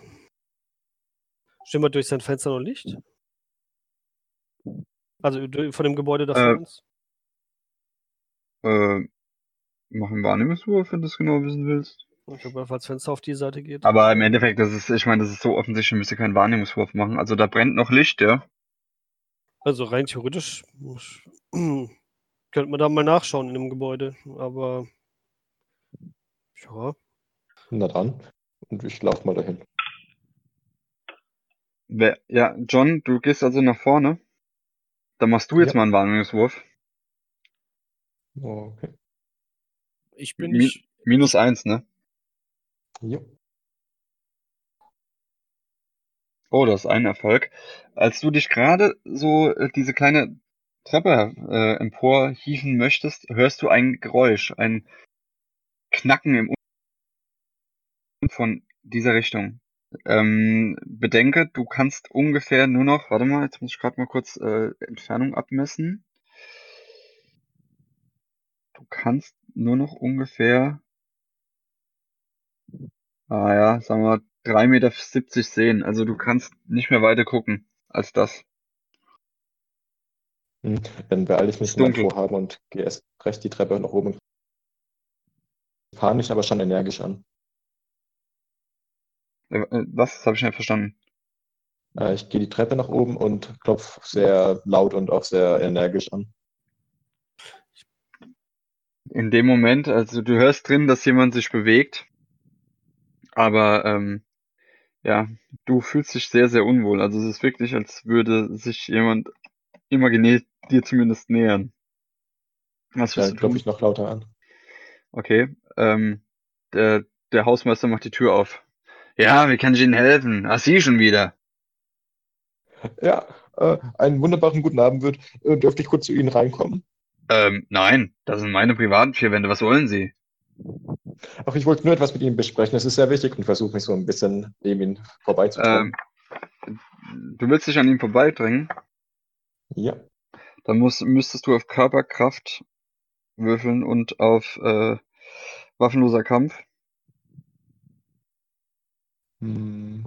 Schimmert durch sein Fenster noch Licht? Also von dem Gebäude da vor Äh, uns? Äh, mach einen Wahrnehmungswurf, wenn du es genau wissen willst. Ich glaube, falls das Fenster auf die Seite geht. Aber im Endeffekt, das ist, ich meine, das ist so offensichtlich, müsst ihr keinen Wahrnehmungswurf machen. Also da brennt noch Licht, ja. Also rein theoretisch könnte man da mal nachschauen in dem Gebäude. Aber ja, Na dann. Und ich laufe mal dahin. Wer, ja, John, du gehst also nach vorne. Dann machst du jetzt Ja. mal einen Wahrnehmungswurf. Okay. Ich bin Mi nicht. minus eins, ne? Jo. Oh, das ist ein Erfolg. Als du dich gerade so äh, diese kleine Treppe äh, emporhieven möchtest, hörst du ein Geräusch, ein Knacken im Un von dieser Richtung. Ähm, bedenke, du kannst ungefähr nur noch, warte mal, jetzt muss ich gerade mal kurz äh, Entfernung abmessen. Du kannst nur noch ungefähr, ah ja, sagen wir 3,70 Meter sehen. Also du kannst nicht mehr weiter gucken als das. Hm. Dann beeile ich mich dunkel. Vorhaben und gehe erst recht die Treppe nach oben. Fahre mich aber schon energisch an. Äh, Was? Das habe ich nicht verstanden. Äh, ich gehe die Treppe nach oben und klopfe sehr laut und auch sehr energisch an. In dem Moment, also du hörst drin, dass jemand sich bewegt, aber ähm, ja, du fühlst dich sehr, sehr unwohl. Also es ist wirklich, als würde sich jemand imaginär dir zumindest nähern. Was willst Dann du klopfe ich noch lauter an. Okay, ähm, der, der Hausmeister macht die Tür auf. Ja, wie kann ich Ihnen helfen? Ach, Sie schon wieder. Ja, äh, einen wunderbaren guten Abend wird. Äh, dürfte ich kurz zu Ihnen reinkommen? Ähm, nein, das sind meine privaten vier Wände. Was wollen Sie? Ach, ich wollte nur etwas mit Ihnen besprechen. Das ist sehr wichtig und versuche mich so ein bisschen neben Ihnen vorbeizudrängen. Ähm, du willst dich an ihm vorbeidrängen? Ja. Dann musst, müsstest du auf Körperkraft würfeln und auf äh, waffenloser Kampf. Mhm.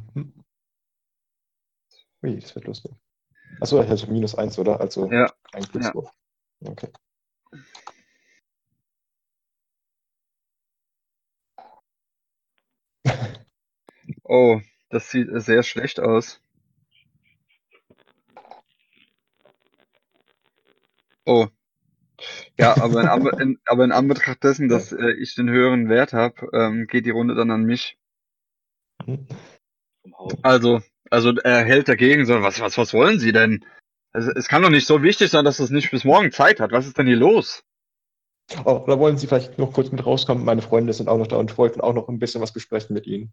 Ui, das wird lustig. Achso, ich hatte minus eins, oder? Also Ja, ein Glückswurf. Okay. Oh, das sieht sehr schlecht aus. Oh. Ja, aber in, aber in Anbetracht dessen, dass äh, ich den höheren Wert habe, ähm, geht die Runde dann an mich. Haus. Also, also er hält dagegen, so, was, was, was wollen Sie denn? Also, es kann doch nicht so wichtig sein, dass es nicht bis morgen Zeit hat. Was ist denn hier los? Oh, oder wollen Sie vielleicht noch kurz mit rauskommen? Meine Freunde sind auch noch da und wollten auch noch ein bisschen was besprechen mit Ihnen.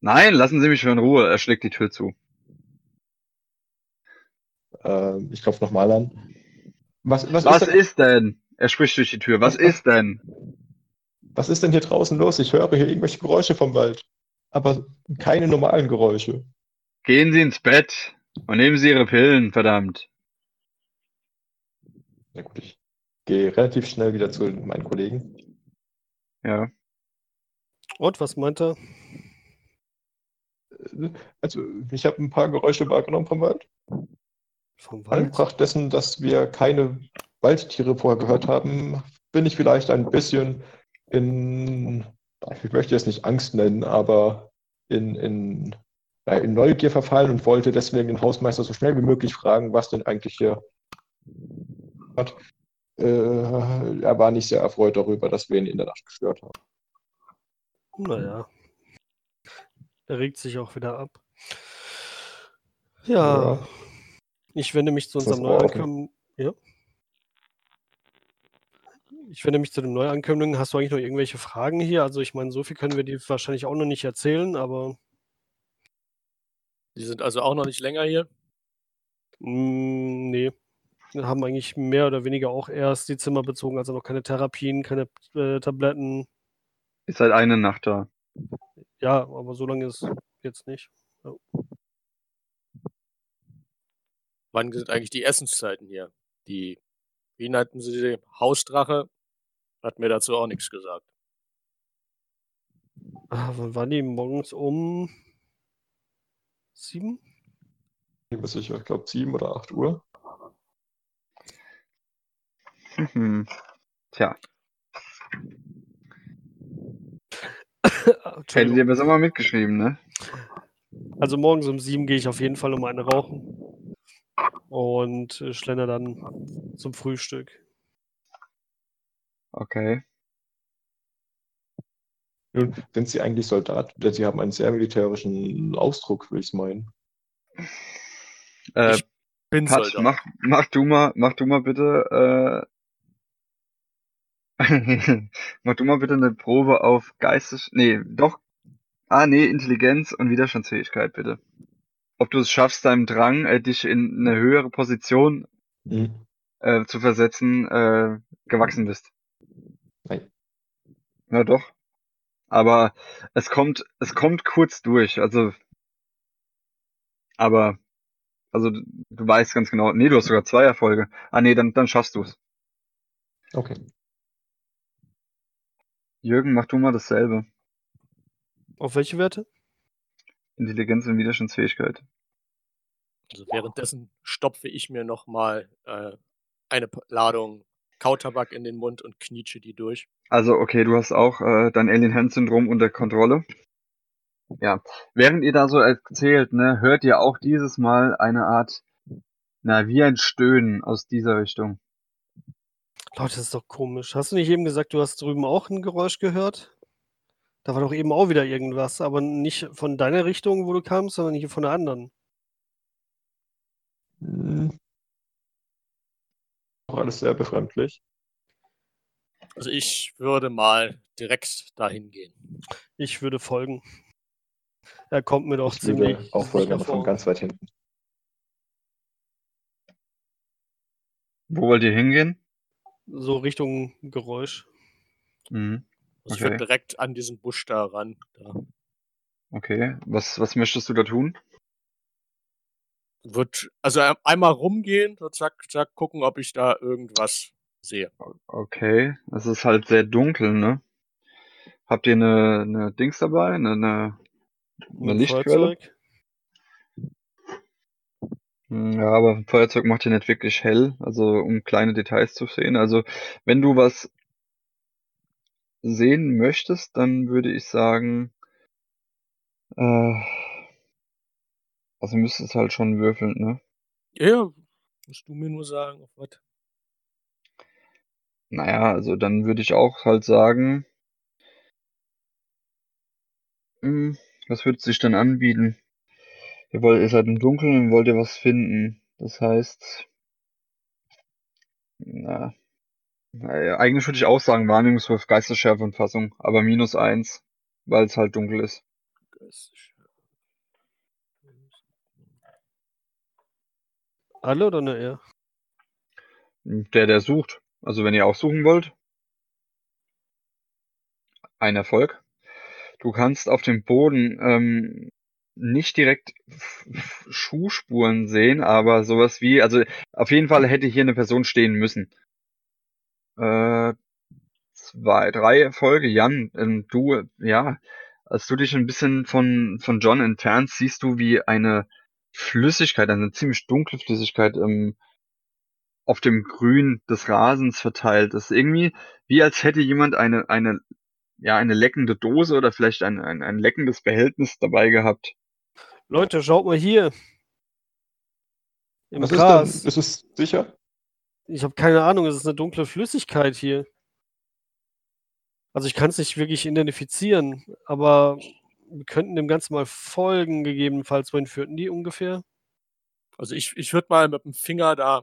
Nein, lassen Sie mich in Ruhe. Er schlägt die Tür zu. Ähm, ich klopfe nochmal an. Was, was, Was ist denn, ist denn? Er spricht durch die Tür. Was ist denn? was ist denn hier draußen los? Ich höre hier irgendwelche Geräusche vom Wald. Aber keine normalen Geräusche. Gehen Sie ins Bett und nehmen Sie Ihre Pillen, verdammt. Na gut, ich gehe relativ schnell wieder zu meinen Kollegen. Ja. Und was meint er? Also, ich habe ein paar Geräusche wahrgenommen vom Wald. Vom Wald? Anbetracht dessen, dass wir keine Waldtiere vorher gehört haben, bin ich vielleicht ein bisschen in, ich möchte es nicht Angst nennen, aber in, in, in Neugier verfallen und wollte deswegen den Hausmeister so schnell wie möglich fragen, was denn eigentlich hier hat. Äh, er war nicht sehr erfreut darüber, dass wir ihn in der Nacht gestört haben. Naja. Er regt sich auch wieder ab. Ja. Ja. Ich wende mich zu unserem Neuankömmling. Ja. Ich wende mich zu dem Neuankömmling. Hast du eigentlich noch irgendwelche Fragen hier? Also ich meine, so viel können wir dir wahrscheinlich auch noch nicht erzählen, aber Die sind also auch noch nicht länger hier. mm, nee. Wir haben eigentlich mehr oder weniger auch erst die Zimmer bezogen, also noch keine Therapien, keine äh, Tabletten. Ist seit eine Nacht da. Ja, aber so lange ist jetzt nicht. Wann sind eigentlich die Essenszeiten hier? Die, wie nannten sie die? Hausdrache? Hat mir dazu auch nichts gesagt. Ah, wann waren die morgens um sieben? Ich bin mir sicher, ich glaube 7 oder 8 Uhr. Mhm. Tja, hättet ihr besser mal mitgeschrieben, ne? Also morgens um sieben gehe ich auf jeden Fall um eine rauchen und äh, schlender dann zum Frühstück. Okay. Nun, sind Sie eigentlich Soldat? Denn Sie haben einen sehr militärischen Ausdruck, will ich meinen. Äh, Ich bin Pat, Soldat. mach, mach du mal, mach du mal bitte, äh, mach du mal bitte eine Probe auf Geistes, nee, doch, ah, nee, Intelligenz und Widerstandsfähigkeit, bitte. Ob du es schaffst, deinem Drang, äh, dich in eine höhere Position, Mhm. äh, zu versetzen, äh, gewachsen bist. Ja, doch. Aber es kommt, es kommt kurz durch, also, aber, also, du, weißt ganz genau, nee, du hast sogar zwei Erfolge. Ah, nee, dann, dann schaffst du es. Okay. Jürgen, mach du mal dasselbe. Auf welche Werte? Intelligenz und Widerstandsfähigkeit. Also währenddessen stopfe ich mir nochmal äh, eine Ladung Kautabak in den Mund und knietsche die durch. Also, okay, du hast auch äh, dein Alien-Hand-Syndrom unter Kontrolle. Ja. Während ihr da so erzählt, ne, hört ihr auch dieses Mal eine Art, na, wie ein Stöhnen aus dieser Richtung. Leute, das ist doch komisch. Hast du nicht eben gesagt, du hast drüben auch ein Geräusch gehört? Da war doch eben auch wieder irgendwas, aber nicht von deiner Richtung, wo du kamst, sondern hier von der anderen. Hm. Auch alles sehr befremdlich. Also ich würde mal direkt dahin gehen. Ich würde folgen. Er kommt mir doch Ich würde ziemlich auch folgen, aber von ganz weit hinten. Wo wollt ihr hingehen? So Richtung Geräusch. Mhm. Also ich Okay. würde direkt an diesen Busch da ran. Da. Okay. Was, was möchtest du da tun? Wird also ein- einmal rumgehen, so zack, zack, gucken, ob ich da irgendwas sehe. Okay. Es ist halt sehr dunkel, ne? Habt ihr eine, eine Dings dabei? Eine, eine, eine Ein Lichtquelle? Feuerzeug. Hm, Ja, aber ein Feuerzeug macht ja nicht wirklich hell, also um kleine Details zu sehen. Also wenn du was sehen möchtest, dann würde ich sagen, äh, also müsstest halt schon würfeln, ne? Ja, ja, musst du mir nur sagen, auf was. Naja, also dann würde ich auch halt sagen, hm, was würde sich dann anbieten? Ihr wollt, ihr seid im Dunkeln und wollt ihr was finden. Das heißt, na, naja, eigentlich würde ich auch sagen, Wahrnehmungswurf, Geistesschärfe und Fassung, aber minus eins, weil es halt dunkel ist. Alle oder nur er? Der, der sucht. Also wenn ihr auch suchen wollt, ein Erfolg. Du kannst auf dem Boden ähm, nicht direkt Schuhspuren sehen, aber sowas wie, also auf jeden Fall hätte hier eine Person stehen müssen. Äh, zwei, drei Erfolge. Jan, ähm, du, ja, als du dich ein bisschen von, von John entfernst, siehst du, wie eine Flüssigkeit, eine ziemlich dunkle Flüssigkeit ähm, auf dem Grün des Rasens verteilt ist. Irgendwie wie als hätte jemand eine, eine, ja, eine leckende Dose oder vielleicht ein, ein, ein leckendes Behältnis dabei gehabt. Leute, schaut mal hier. Im Was ist Gras. denn? Ist es sicher? Ich habe keine Ahnung, es ist eine dunkle Flüssigkeit hier. Also ich kann es nicht wirklich identifizieren, aber wir könnten dem Ganzen mal folgen, gegebenenfalls. Wohin führten die ungefähr? Also ich, ich würde mal mit dem Finger da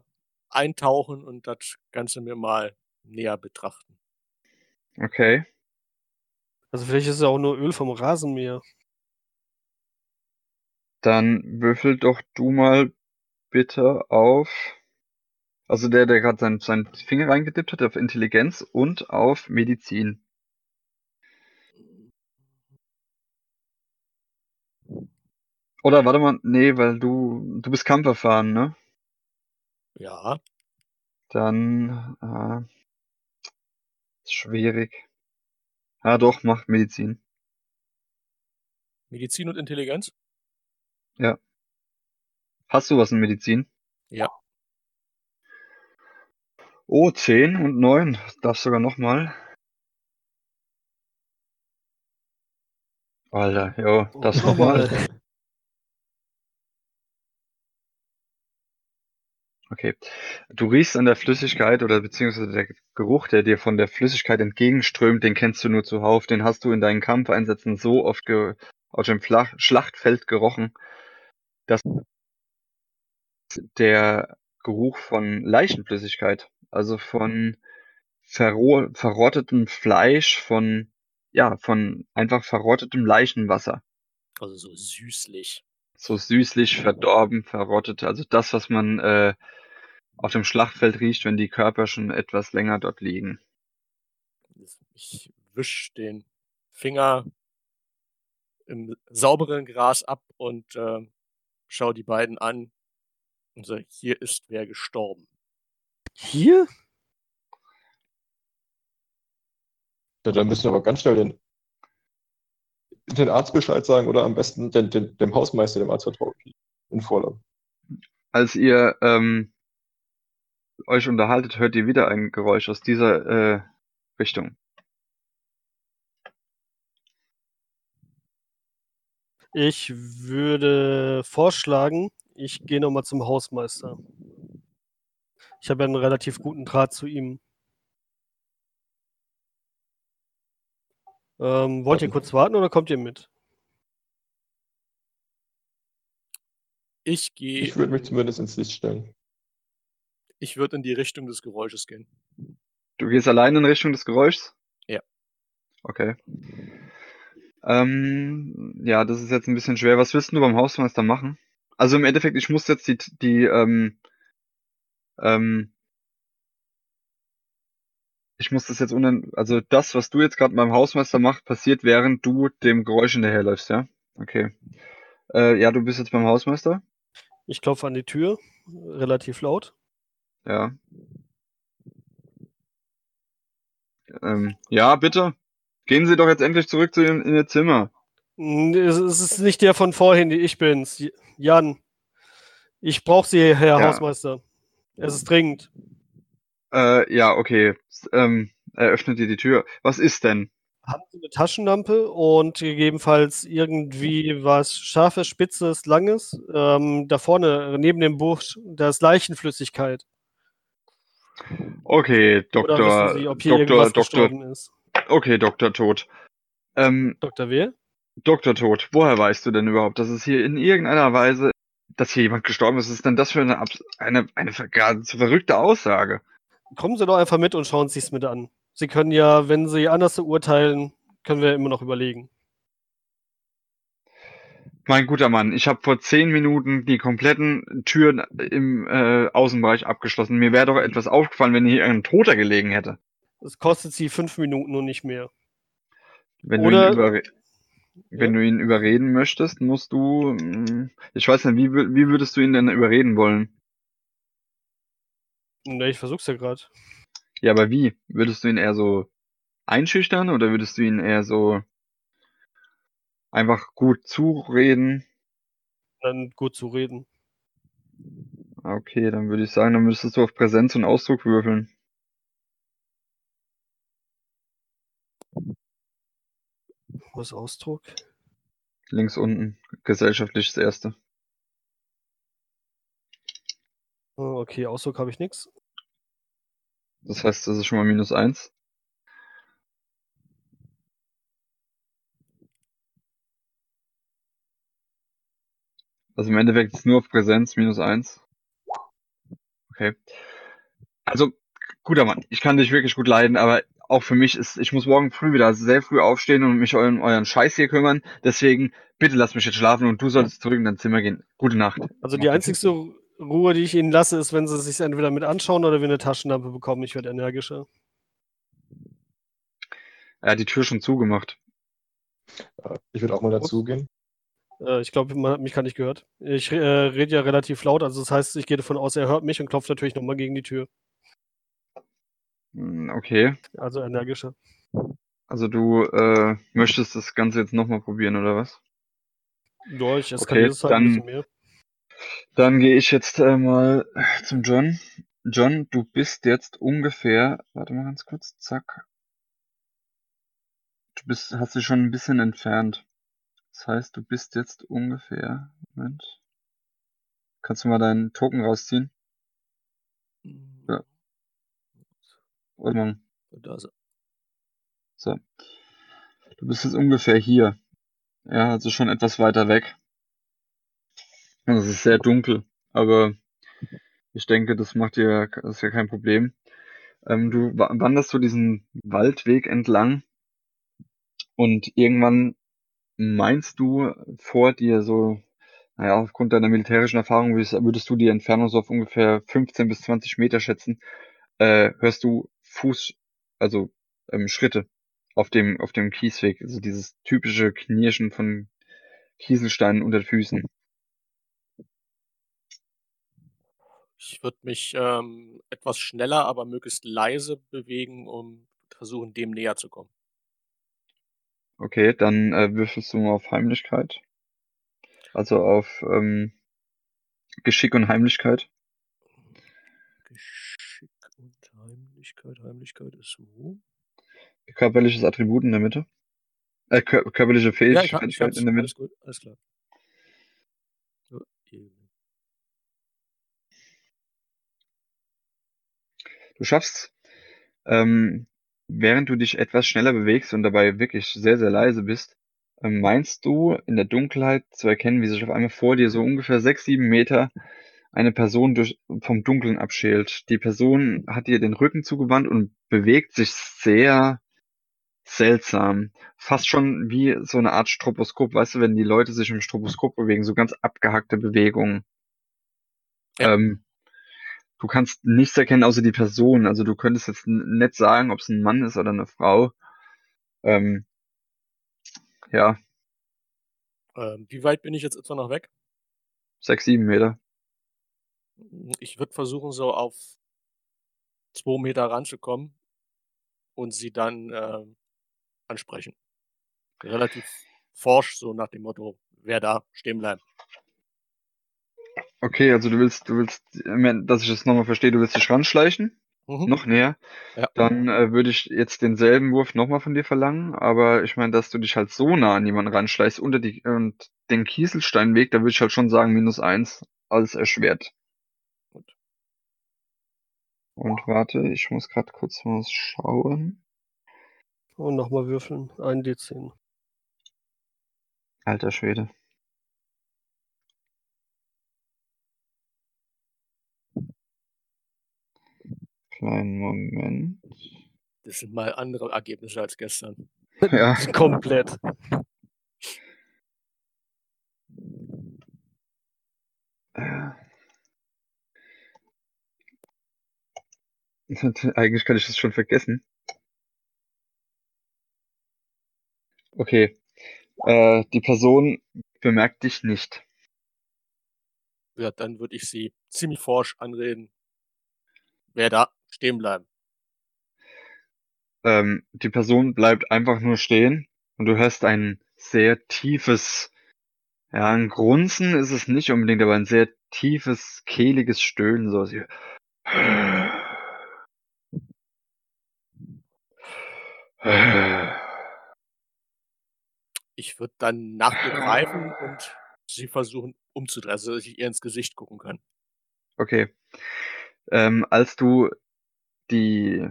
eintauchen und das Ganze mir mal näher betrachten. Okay. Also vielleicht ist es auch nur Öl vom Rasenmäher. Dann würfel doch du mal bitte auf. Also der, der gerade seinen, seinen Finger reingedippt hat, auf Intelligenz und auf Medizin. Oder warte mal, nee, weil du, du bist Kampferfahren, ne? Ja, Dann, äh, ist schwierig. Ja, doch, mach Medizin. Medizin und Intelligenz? Ja. Hast du was in Medizin? Ja. Oh, 10 und 9. Darfst sogar nochmal. Alter, jo, das Oh, nochmal. Okay. Du riechst an der Flüssigkeit oder beziehungsweise der Geruch, der dir von der Flüssigkeit entgegenströmt, den kennst du nur zuhauf. Den hast du in deinen Kampfeinsätzen so oft auf dem Flach Schlachtfeld gerochen, dass der Geruch von Leichenflüssigkeit, also von verro verrottetem Fleisch, von ja, von einfach verrottetem Leichenwasser. Also so süßlich. So süßlich, verdorben, verrottet. Also das, was man äh, auf dem Schlachtfeld riecht, wenn die Körper schon etwas länger dort liegen. Ich wisch den Finger im sauberen Gras ab und äh, schau die beiden an und sage, hier ist wer gestorben. Hier? Ja, dann müssen wir aber ganz schnell den, den Arzt Bescheid sagen oder am besten den, den, dem Hausmeister, dem Arzt vertrauen, in Vorlauf. Als ihr ähm, euch unterhaltet, hört ihr wieder ein Geräusch aus dieser äh, Richtung. Ich würde vorschlagen, ich gehe nochmal zum Hausmeister. Ich habe ja einen relativ guten Draht zu ihm. Ähm, wollt ihr kurz warten oder kommt ihr mit? Ich gehe. Ich würde mich zumindest ins Licht stellen. Ich würde in die Richtung des Geräusches gehen. Du gehst allein in Richtung des Geräuschs? Ja. Okay. Ähm, ja, das ist jetzt ein bisschen schwer. Was willst du beim Hausmeister machen? Also im Endeffekt, ich muss jetzt die, die, ähm, ähm, ich muss das jetzt unan, also das, was du jetzt gerade beim Hausmeister machst, passiert, während du dem Geräusch hinterherläufst, ja? Okay. Äh, ja, du bist jetzt beim Hausmeister? Ich klopfe an die Tür, relativ laut. Ja. Ähm, ja, bitte. Gehen Sie doch jetzt endlich zurück zu Ihrem, in Ihr Zimmer. Es ist nicht der von vorhin, ich bin's. Jan. Ich brauche Sie, Herr Ja. Hausmeister. Es ist dringend. Äh, ja, okay. Ähm, er öffnet dir die Tür. Was ist denn? Haben Sie eine Taschenlampe und gegebenenfalls irgendwie was Scharfes, Spitzes, Langes? Ähm, da vorne, neben dem Busch, da ist Leichenflüssigkeit. Okay, Doktor, Sie, ob hier Doktor, Doktor, okay, Doktor Tod. Ähm, Dr. wer? Doktor Tod, woher weißt du denn überhaupt, dass es hier in irgendeiner Weise, dass hier jemand gestorben ist? Was ist denn das für eine, eine, eine geradezu verrückte Aussage? Kommen Sie doch einfach mit und schauen Sie es mit an. Sie können ja, wenn Sie anders urteilen, können wir immer noch überlegen. Mein guter Mann, ich habe vor zehn Minuten die kompletten Türen im äh, Außenbereich abgeschlossen. Mir wäre doch etwas aufgefallen, wenn hier ein Toter gelegen hätte. Es kostet Sie fünf Minuten und nicht mehr. Wenn Oder- du ihn wenn du ihn überreden möchtest, musst du, mh, ich weiß nicht, wie, wie würdest du ihn denn überreden wollen? Ne, ich versuch's ja gerade. Ja, aber wie? Würdest du ihn eher so einschüchtern oder würdest du ihn eher so einfach gut zureden? Dann gut zu reden. Okay, dann würde ich sagen, dann müsstest du auf Präsenz und Ausdruck würfeln. Was Ausdruck? Links unten, gesellschaftliches Erste. Oh, okay, Ausdruck habe ich nichts. Das heißt, das ist schon mal minus eins. Also im Endeffekt ist nur auf Präsenz minus eins. Okay. Also, guter Mann, ich kann dich wirklich gut leiden, aber auch für mich ist, ich muss morgen früh wieder sehr früh aufstehen und mich um euren Scheiß hier kümmern. Deswegen, bitte lass mich jetzt schlafen und du solltest zurück in dein Zimmer gehen. Gute Nacht. Also die einzigste Ruhe, die ich Ihnen lasse, ist, wenn Sie es sich entweder mit anschauen oder wir eine Taschenlampe bekommen. Ich werde energischer. Er hat die Tür schon zugemacht. Äh, Ich würde auch mal dazugehen. Äh, ich glaube, man hat mich gar nicht gehört. Ich äh, rede ja relativ laut, also das heißt, ich gehe davon aus, er hört mich und klopft natürlich nochmal gegen die Tür. Hm, Okay. Also energischer. Also du äh, möchtest das Ganze jetzt nochmal probieren, oder was? Ja, ich eskaliere Okay, es halt ein dann- bisschen mehr. Dann gehe ich jetzt äh, mal zum John. John, du bist jetzt ungefähr, warte mal ganz kurz, zack. Du bist, hast dich schon ein bisschen entfernt. Das heißt, du bist jetzt ungefähr. Moment. Kannst du mal deinen Token rausziehen? Hm. Ja. Warte mal. Da ist er. So. Du bist jetzt ungefähr hier. Ja, also schon etwas weiter weg. Und es ist sehr dunkel, aber ich denke, das macht dir, das ist ja kein Problem. Ähm, du wanderst so diesen Waldweg entlang und irgendwann meinst du vor dir so, naja, aufgrund deiner militärischen Erfahrung würdest, du die Entfernung so auf ungefähr 15 bis 20 Meter schätzen, äh, hörst du Fuß, also ähm, Schritte auf dem, auf dem Kiesweg, also dieses typische Knirschen von Kieselsteinen unter Füßen. Ich würde mich ähm, etwas schneller, aber möglichst leise bewegen, um versuchen, dem näher zu kommen. Okay, dann äh, würfelst du mal auf Heimlichkeit. Also auf ähm, Geschick und Heimlichkeit. Geschick und Heimlichkeit. Heimlichkeit ist wo? Körperliches Attribut in der Mitte. Äh, kör körperliche Ja, ich, Fähigkeit hab, ich hab's. in der Mitte. Alles gut, alles klar. So. Du schaffst, ähm, während du dich etwas schneller bewegst und dabei wirklich sehr, sehr leise bist, ähm, meinst du in der Dunkelheit zu erkennen, wie sich auf einmal vor dir so ungefähr sechs, sieben Meter eine Person durch, vom Dunkeln abschält. Die Person hat dir den Rücken zugewandt und bewegt sich sehr seltsam. Fast schon wie so eine Art Stroboskop. Weißt du, wenn die Leute sich im Stroboskop bewegen, so ganz abgehackte Bewegungen. Ja. Ähm, du kannst nichts erkennen außer die Person. Also du könntest jetzt nicht sagen, ob es ein Mann ist oder eine Frau. Ähm, ja, Ähm, wie weit bin ich jetzt etwa noch weg? sechs, sieben Meter. Ich würde versuchen, so auf zwei Meter ranzukommen und sie dann ähm, ansprechen. Relativ forsch, so nach dem Motto, wer da stehen bleiben. Okay, also du willst, du willst, dass ich das nochmal verstehe, du willst dich ranschleichen, Mhm. noch näher. Ja. Dann äh, würde ich jetzt denselben Wurf nochmal von dir verlangen, aber ich meine, dass du dich halt so nah an jemanden ranschleichst unter die und den Kieselsteinweg, da würde ich halt schon sagen minus eins als erschwert. Gut. Und warte, ich muss gerade kurz mal schauen. Und nochmal würfeln. Ein D10. Alter Schwede. Kleinen Moment. Das sind mal andere Ergebnisse als gestern. Ja. Komplett. Eigentlich kann ich das schon vergessen. Okay. Äh, die Person bemerkt dich nicht. Ja, dann würde ich sie ziemlich forsch anreden. Wer da stehen bleiben. Ähm, die Person bleibt einfach nur stehen und du hörst ein sehr tiefes, ja, ein Grunzen ist es nicht unbedingt, aber ein sehr tiefes, kehliges Stöhnen, so Ich würde dann nach ihr greifen und sie versuchen umzudrehen, also dass ich ihr ins Gesicht gucken kann. Okay. Ähm, als du die,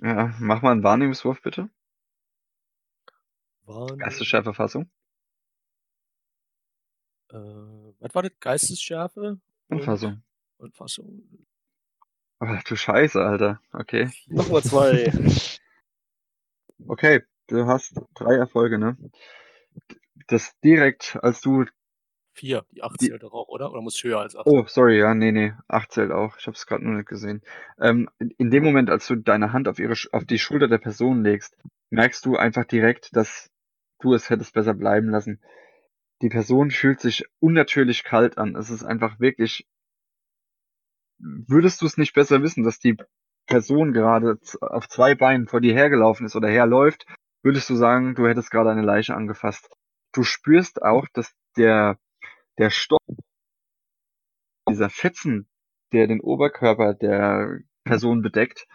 ja, mach mal einen Wahrnehmungswurf bitte. Wahrnehmen, Geistesschärfe Verfassung äh, was war das? Geistesschärfe und und, Fassung. und Fassung. Aber du Scheiße, Alter. Okay. Nochmal zwei. Okay, du hast drei Erfolge, ne? Das direkt, als du Vier, die acht Die- zählt doch auch, oder? Oder muss höher als acht? Oh, sorry, ja, nee, nee, 8 zählt auch. Ich habe es gerade nur nicht gesehen. Ähm, in, dem Moment, als du deine Hand auf ihre, auf die Schulter der Person legst, merkst du einfach direkt, dass du es hättest besser bleiben lassen. Die Person fühlt sich unnatürlich kalt an. Es ist einfach wirklich. Würdest du es nicht besser wissen, dass die Person gerade auf zwei Beinen vor dir hergelaufen ist oder herläuft, würdest du sagen, du hättest gerade eine Leiche angefasst. Du spürst auch, dass der, der Stoff dieser Fetzen, der den Oberkörper der Person bedeckt,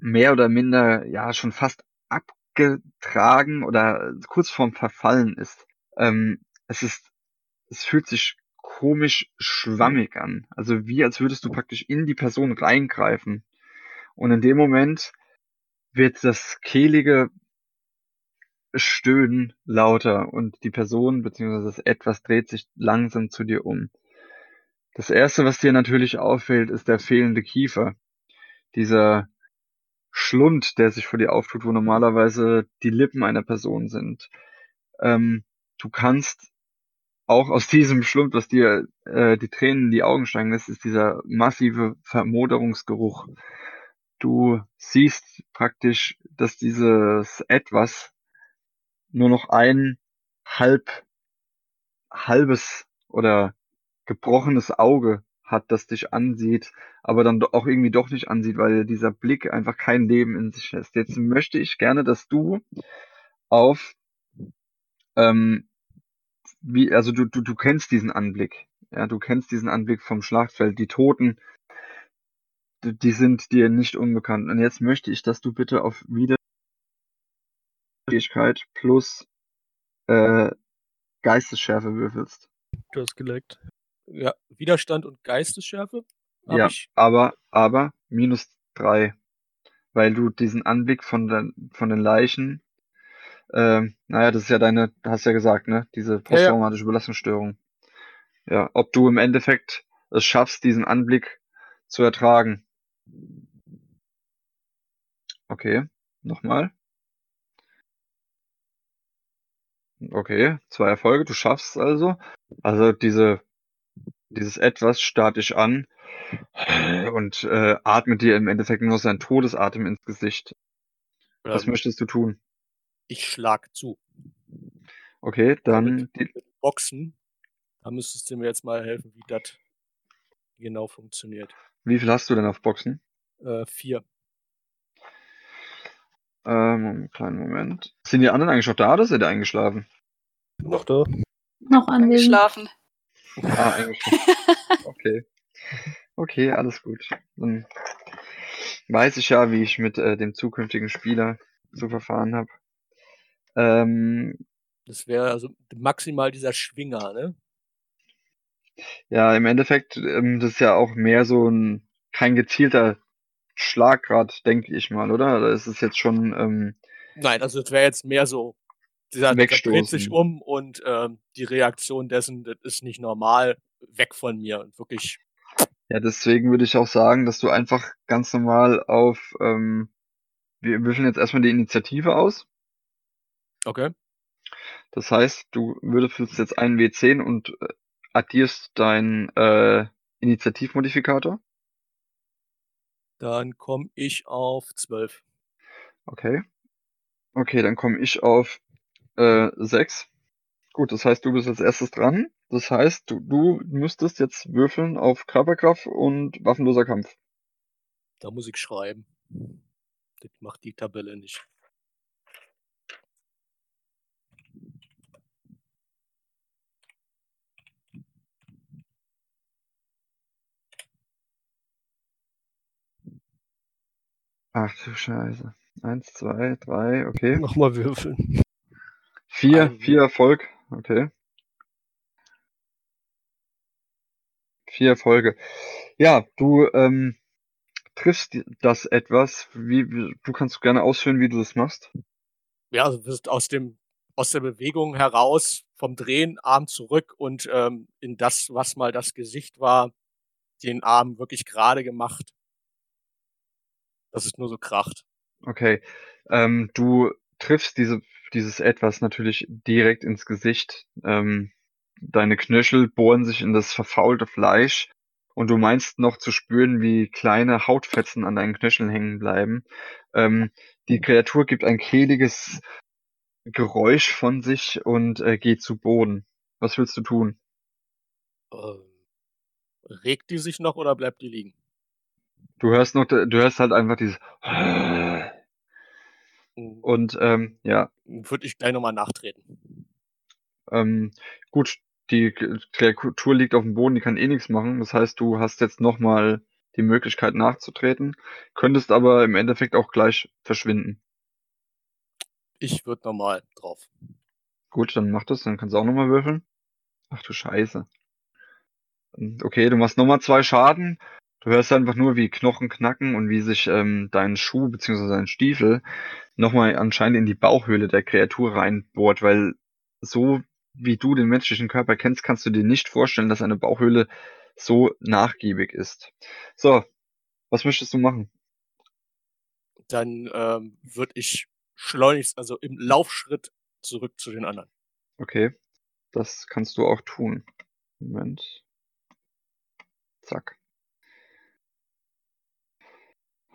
mehr oder minder ja schon fast abgetragen oder kurz vorm Verfallen ist. Ähm, es ist, es fühlt sich komisch schwammig an. Also wie als würdest du praktisch in die Person reingreifen. Und in dem Moment wird das kehlige Stöhnen lauter und die Person bzw. das Etwas dreht sich langsam zu dir um. Das erste, was dir natürlich auffällt, ist der fehlende Kiefer. Dieser Schlund, der sich vor dir auftut, wo normalerweise die Lippen einer Person sind. Ähm, du kannst auch aus diesem Schlund, was dir äh, die Tränen in die Augen steigen lässt, ist dieser massive Vermoderungsgeruch. Du siehst praktisch, dass dieses Etwas nur noch ein halb halbes oder gebrochenes Auge hat, das dich ansieht, aber dann auch irgendwie doch nicht ansieht, weil dieser Blick einfach kein Leben in sich lässt. Jetzt möchte ich gerne, dass du auf ähm, wie, also du, du, du kennst diesen Anblick. Ja, du kennst diesen Anblick vom Schlachtfeld. Die Toten, die, sind dir nicht unbekannt. Und jetzt möchte ich, dass du bitte auf Widerfähigkeit plus äh, Geistesschärfe würfelst. Du hast geleckt. Ja, Widerstand und Geistesschärfe. Ja, ich. aber, aber minus drei. Weil du diesen Anblick von den, von den Leichen, ähm, naja, das ist ja deine, du hast ja gesagt, ne? Diese Ja, ja. posttraumatische Belastungsstörung. Ja, ob du im Endeffekt es schaffst, diesen Anblick zu ertragen. Okay, nochmal. Okay, zwei Erfolge, du schaffst es also. Also diese, dieses Etwas starrt dich an und äh, atmet dir im Endeffekt nur seinen Todesatem ins Gesicht. Was Ähm, möchtest du tun? ich schlag zu. Okay, dann die, Mit Boxen. Da müsstest du mir jetzt mal helfen, wie das genau funktioniert. wie viel hast du denn auf Boxen? Äh, vier. Ähm, einen kleinen Moment. Sind die anderen eigentlich noch da oder sind die eingeschlafen? Noch da. Noch anwesend. Geschlafen. Ah, eingeschlafen. Okay. Okay, alles gut. Dann weiß ich ja, wie ich mit äh, dem zukünftigen Spieler zu verfahren habe. Ähm, Das wäre also maximal dieser Schwinger, ne? ja, im Endeffekt, ähm, das ist ja auch mehr so ein kein gezielter Schlaggrad, denke ich mal, oder? Oder ist es jetzt schon ähm, Nein, also das wäre jetzt mehr so, dieser, der dreht sich Wegstoßen. um und ähm, die Reaktion dessen, das ist nicht normal, weg von mir und wirklich, Ja, deswegen würde ich auch sagen, dass du einfach ganz normal auf, ähm, wir würfeln jetzt erstmal die Initiative aus. okay, Das heißt, du würfelst jetzt einen W10 und äh, addierst deinen äh, Initiativmodifikator. Dann komme ich auf zwölf. Okay. Okay, dann komme ich auf äh, 6. Gut, das heißt, du bist als erstes dran. Das heißt, du, du müsstest jetzt würfeln auf Körperkraft und waffenloser Kampf. Da muss ich schreiben. Das macht die Tabelle nicht. Ach du Scheiße. Eins, zwei, drei, okay. Nochmal würfeln. Vier, Ein- vier Erfolg. Okay. Vier Erfolge. Ja, du ähm, triffst das etwas. Wie, wie, du kannst gerne ausführen, wie du das machst. Ja, also wirst aus dem aus der Bewegung heraus vom Drehen Arm zurück und ähm, in das, was mal das Gesicht war, den Arm wirklich gerade gemacht. Das ist nur so kracht. Okay. Ähm, du triffst diese, dieses Etwas natürlich direkt ins Gesicht. Ähm, deine Knöchel bohren sich in das verfaulte Fleisch und du meinst noch zu spüren, wie kleine Hautfetzen an deinen Knöcheln hängen bleiben. Ähm, die Kreatur gibt ein kehliges Geräusch von sich und äh, geht zu Boden. Was willst du tun? Ähm, regt die sich noch oder bleibt die liegen? Du hörst noch, du hörst halt einfach dieses Hm, und ähm, ja, Würde ich gleich nochmal nachtreten. Ähm, gut, die Kreatur liegt auf dem Boden, die kann eh nichts machen. Das heißt, du hast jetzt nochmal die Möglichkeit nachzutreten, könntest aber im Endeffekt auch gleich verschwinden. Ich würde nochmal drauf. Gut, dann mach das, dann kannst du auch nochmal würfeln. Ach du Scheiße. Ähm, Okay, du machst nochmal zwei Schaden Du hörst einfach nur, wie Knochen knacken und wie sich ähm, dein Schuh bzw. dein Stiefel nochmal anscheinend in die Bauchhöhle der Kreatur reinbohrt, weil so wie du den menschlichen Körper kennst, kannst du dir nicht vorstellen, dass eine Bauchhöhle so nachgiebig ist. So, was möchtest du machen? Dann ähm, würde ich schleunigst, also im Laufschritt zurück zu den anderen. Okay, das kannst du auch tun. Moment. Zack.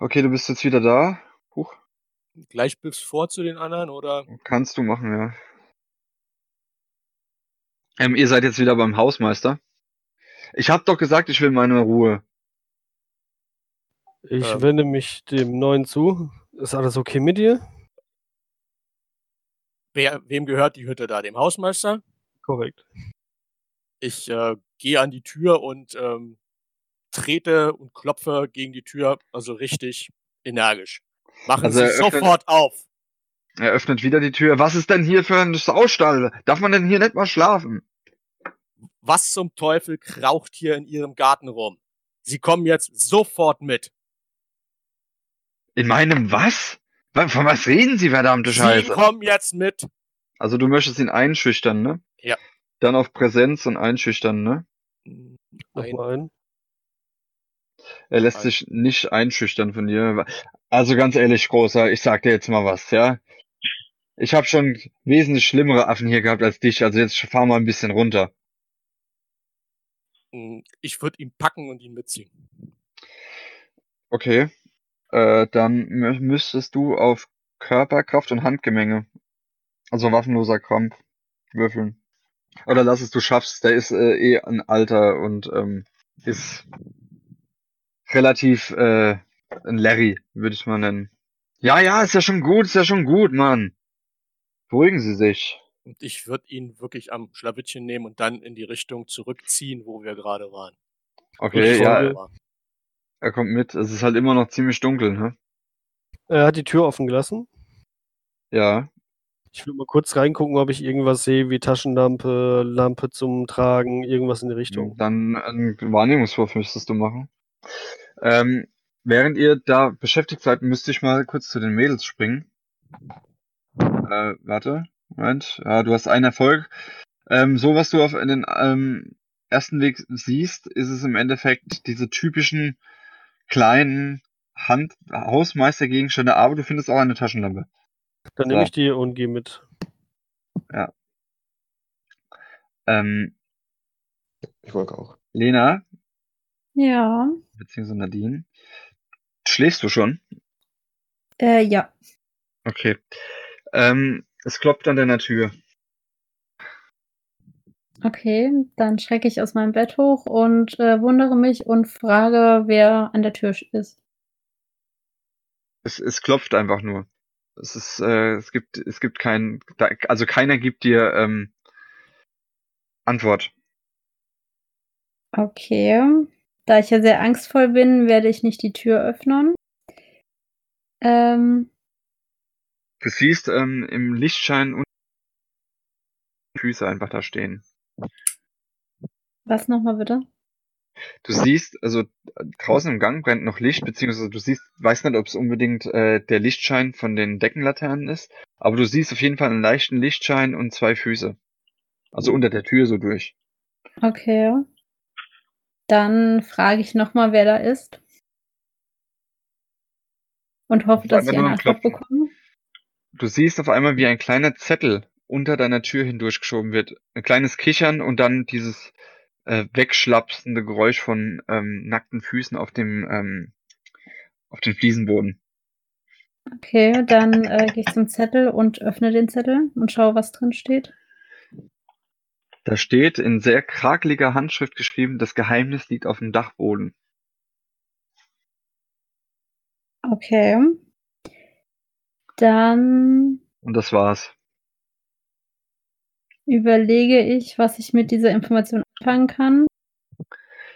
Okay, du bist jetzt wieder da. Huch. Gleich bis vor zu den anderen oder? Kannst du machen, ja. Ähm, ihr seid jetzt wieder beim Hausmeister. Ich hab doch gesagt, ich will meine Ruhe. Ich Ähm. wende mich dem Neuen zu. Ist alles okay mit dir? Wer, wem gehört die Hütte da? Dem Hausmeister? Korrekt. Ich äh, gehe an die Tür und ähm, trete und klopfe gegen die Tür, also richtig energisch. Machen Also Sie öffnet- sofort auf. Er öffnet wieder die Tür. Was ist denn hier für ein Saustall? Darf man denn hier nicht mal schlafen? Was zum Teufel kraucht hier in Ihrem Garten rum? Sie kommen jetzt sofort mit. In meinem was? Wa- Von was reden Sie, verdammte Sie Scheiße? kommen jetzt mit. Also du möchtest ihn einschüchtern, ne? Ja. Dann auf Präsenz und einschüchtern, ne? Ein. Er lässt Ein- sich nicht einschüchtern von dir. Also ganz ehrlich, Großer, ich sag dir jetzt mal was, ja? Ich habe schon wesentlich schlimmere Affen hier gehabt als dich, also jetzt fahr mal ein bisschen runter. ich würde ihn packen und ihn mitziehen. Okay. Äh, dann mü- müsstest du auf Körperkraft und Handgemenge, also waffenloser Kampf, würfeln. Oder lass es, du schaffst. Der ist äh, eh ein Alter und ähm, ist relativ äh, ein Larry, würde ich mal nennen. Ja, ja, ist ja schon gut, ist ja schon gut, Mann. Beruhigen Sie sich. Und ich würde ihn wirklich am Schlawittchen nehmen und dann in die Richtung zurückziehen, wo wir gerade waren. Okay, ja, er kommt mit. Es ist halt immer noch ziemlich dunkel, ne? Er hat die Tür offen gelassen. Ja. Ich will mal kurz reingucken, ob ich irgendwas sehe, wie Taschenlampe, Lampe zum Tragen, irgendwas in die Richtung. Dann einen Wahrnehmungswurf müsstest du machen. Ähm, während ihr da beschäftigt seid, müsste ich mal kurz zu den Mädels springen. Äh, warte, Moment. Ja, du hast einen Erfolg. Ähm, so, was du auf den ähm, ersten Weg siehst, ist es im Endeffekt diese typischen kleinen Hand Hausmeistergegenstände, aber du findest auch eine Taschenlampe. Dann nehme ich die und gehe mit. Ähm, Ich wollte auch. Lena, Ja. beziehungsweise Nadine, schläfst du schon? Äh, ja. Okay. Ähm, es klopft an deiner Tür. Okay, dann schrecke ich aus meinem Bett hoch und äh, wundere mich und frage, wer an der Tür ist. Es, es klopft einfach nur. Es ist, äh, es gibt, es gibt kein, da, also keiner gibt dir ähm, Antwort. Okay. Da ich ja sehr angstvoll bin, werde ich nicht die Tür öffnen. Ähm, Du siehst ähm, im Lichtschein und Füße einfach da stehen. was nochmal bitte? Du siehst, also draußen im Gang brennt noch Licht, beziehungsweise du siehst, weiß nicht, ob es unbedingt äh, der Lichtschein von den Deckenlaternen ist, aber du siehst auf jeden Fall einen leichten Lichtschein und zwei Füße. Also unter der Tür so durch. Okay. Dann frage ich nochmal, wer da ist. Und hoffe, dass ich eine Antwort bekomme. Du siehst auf einmal, wie ein kleiner Zettel unter deiner Tür hindurchgeschoben wird. Ein kleines Kichern und dann dieses äh, wegschlapsende Geräusch von ähm, nackten Füßen auf dem ähm, auf den Fliesenboden. Okay, dann äh, gehe ich zum Zettel und öffne den Zettel und schaue, was drin steht. Da steht in sehr krakeliger Handschrift geschrieben, das Geheimnis liegt auf dem Dachboden. Okay. Dann Und das war's. überlege ich, was ich mit dieser Information anfangen kann.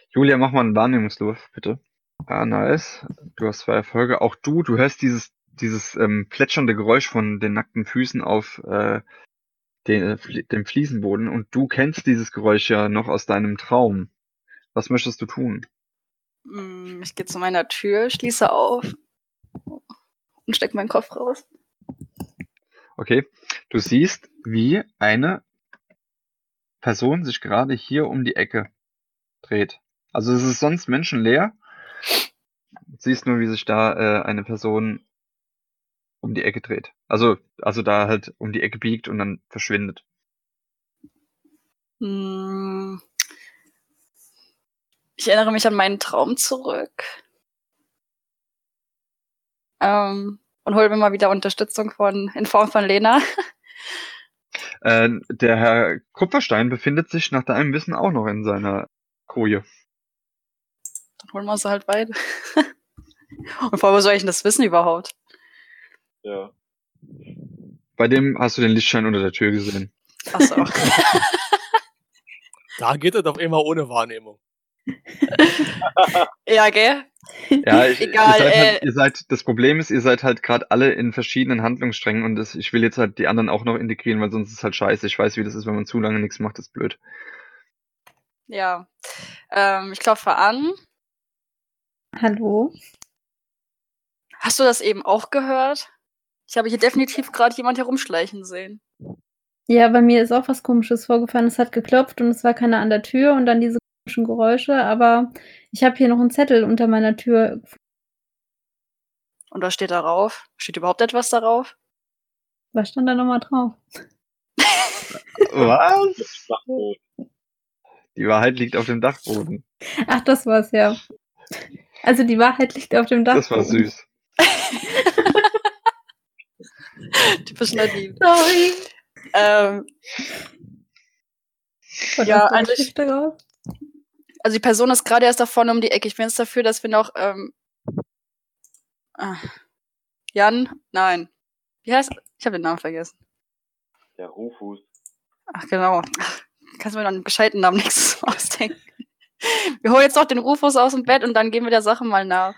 Julia, mach mal einen Wahrnehmungswurf, bitte. Ah, nice. Du hast zwei Erfolge. Auch du, du hörst dieses, dieses ähm, plätschernde Geräusch von den nackten Füßen auf äh, den, äh, dem Fliesenboden und du kennst dieses Geräusch ja noch aus deinem Traum. Was möchtest du tun? Hm, Ich gehe zu meiner Tür, schließe auf und stecke meinen Kopf raus. Okay. Du siehst, wie eine Person sich gerade hier um die Ecke dreht. Also es ist sonst menschenleer. Du siehst nur, wie sich da äh, eine Person um die Ecke dreht. Also, also da halt um die Ecke biegt und dann verschwindet. Hm. Ich erinnere mich an meinen Traum zurück. Ähm, und hole mir mal wieder Unterstützung von, in Form von Lena. Äh, der Herr Kupferstein befindet sich nach deinem Wissen auch noch in seiner Koje. Dann holen wir uns halt beide. und vor allem, wo soll ich denn das wissen überhaupt? Ja. Bei dem hast du den Lichtschein unter der Tür gesehen. Achso. Da geht er doch immer ohne Wahrnehmung. ja, gell? Ja, ich, Egal, ihr, seid halt, äh, ihr seid, das Problem ist, ihr seid halt gerade alle in verschiedenen Handlungssträngen und das, ich will jetzt halt die anderen auch noch integrieren, weil sonst ist es halt scheiße. Ich weiß, wie das ist, wenn man zu lange nichts macht, ist blöd. Ja. Ähm, ich klopfe an. Hallo? Hast du das eben auch gehört? Ich habe hier definitiv gerade jemand herumschleichen sehen. Ja, bei mir ist auch was Komisches vorgefallen. Es hat geklopft und es war keiner an der Tür und dann diese komischen Geräusche, aber ich habe hier noch einen Zettel unter meiner Tür. Und was steht darauf? Steht überhaupt etwas darauf? Was stand da nochmal drauf? Was? Dachboden. Die Wahrheit liegt auf dem Dachboden. Ach, das war's ja. Also die Wahrheit liegt auf dem Dach. Das war süß. Typisch Nadine. Sorry. Ähm, Und Ja, was also also die Person ist gerade erst da vorne um die Ecke. Ich bin jetzt dafür, dass wir noch ähm, ah, Jan, nein. Wie heißt? Ich habe den Namen vergessen. Der Rufus. Ach genau. Kannst du mir noch einen gescheiten Namen Mal ausdenken. Wir holen jetzt noch den Rufus aus dem Bett und dann gehen wir der Sache mal nach.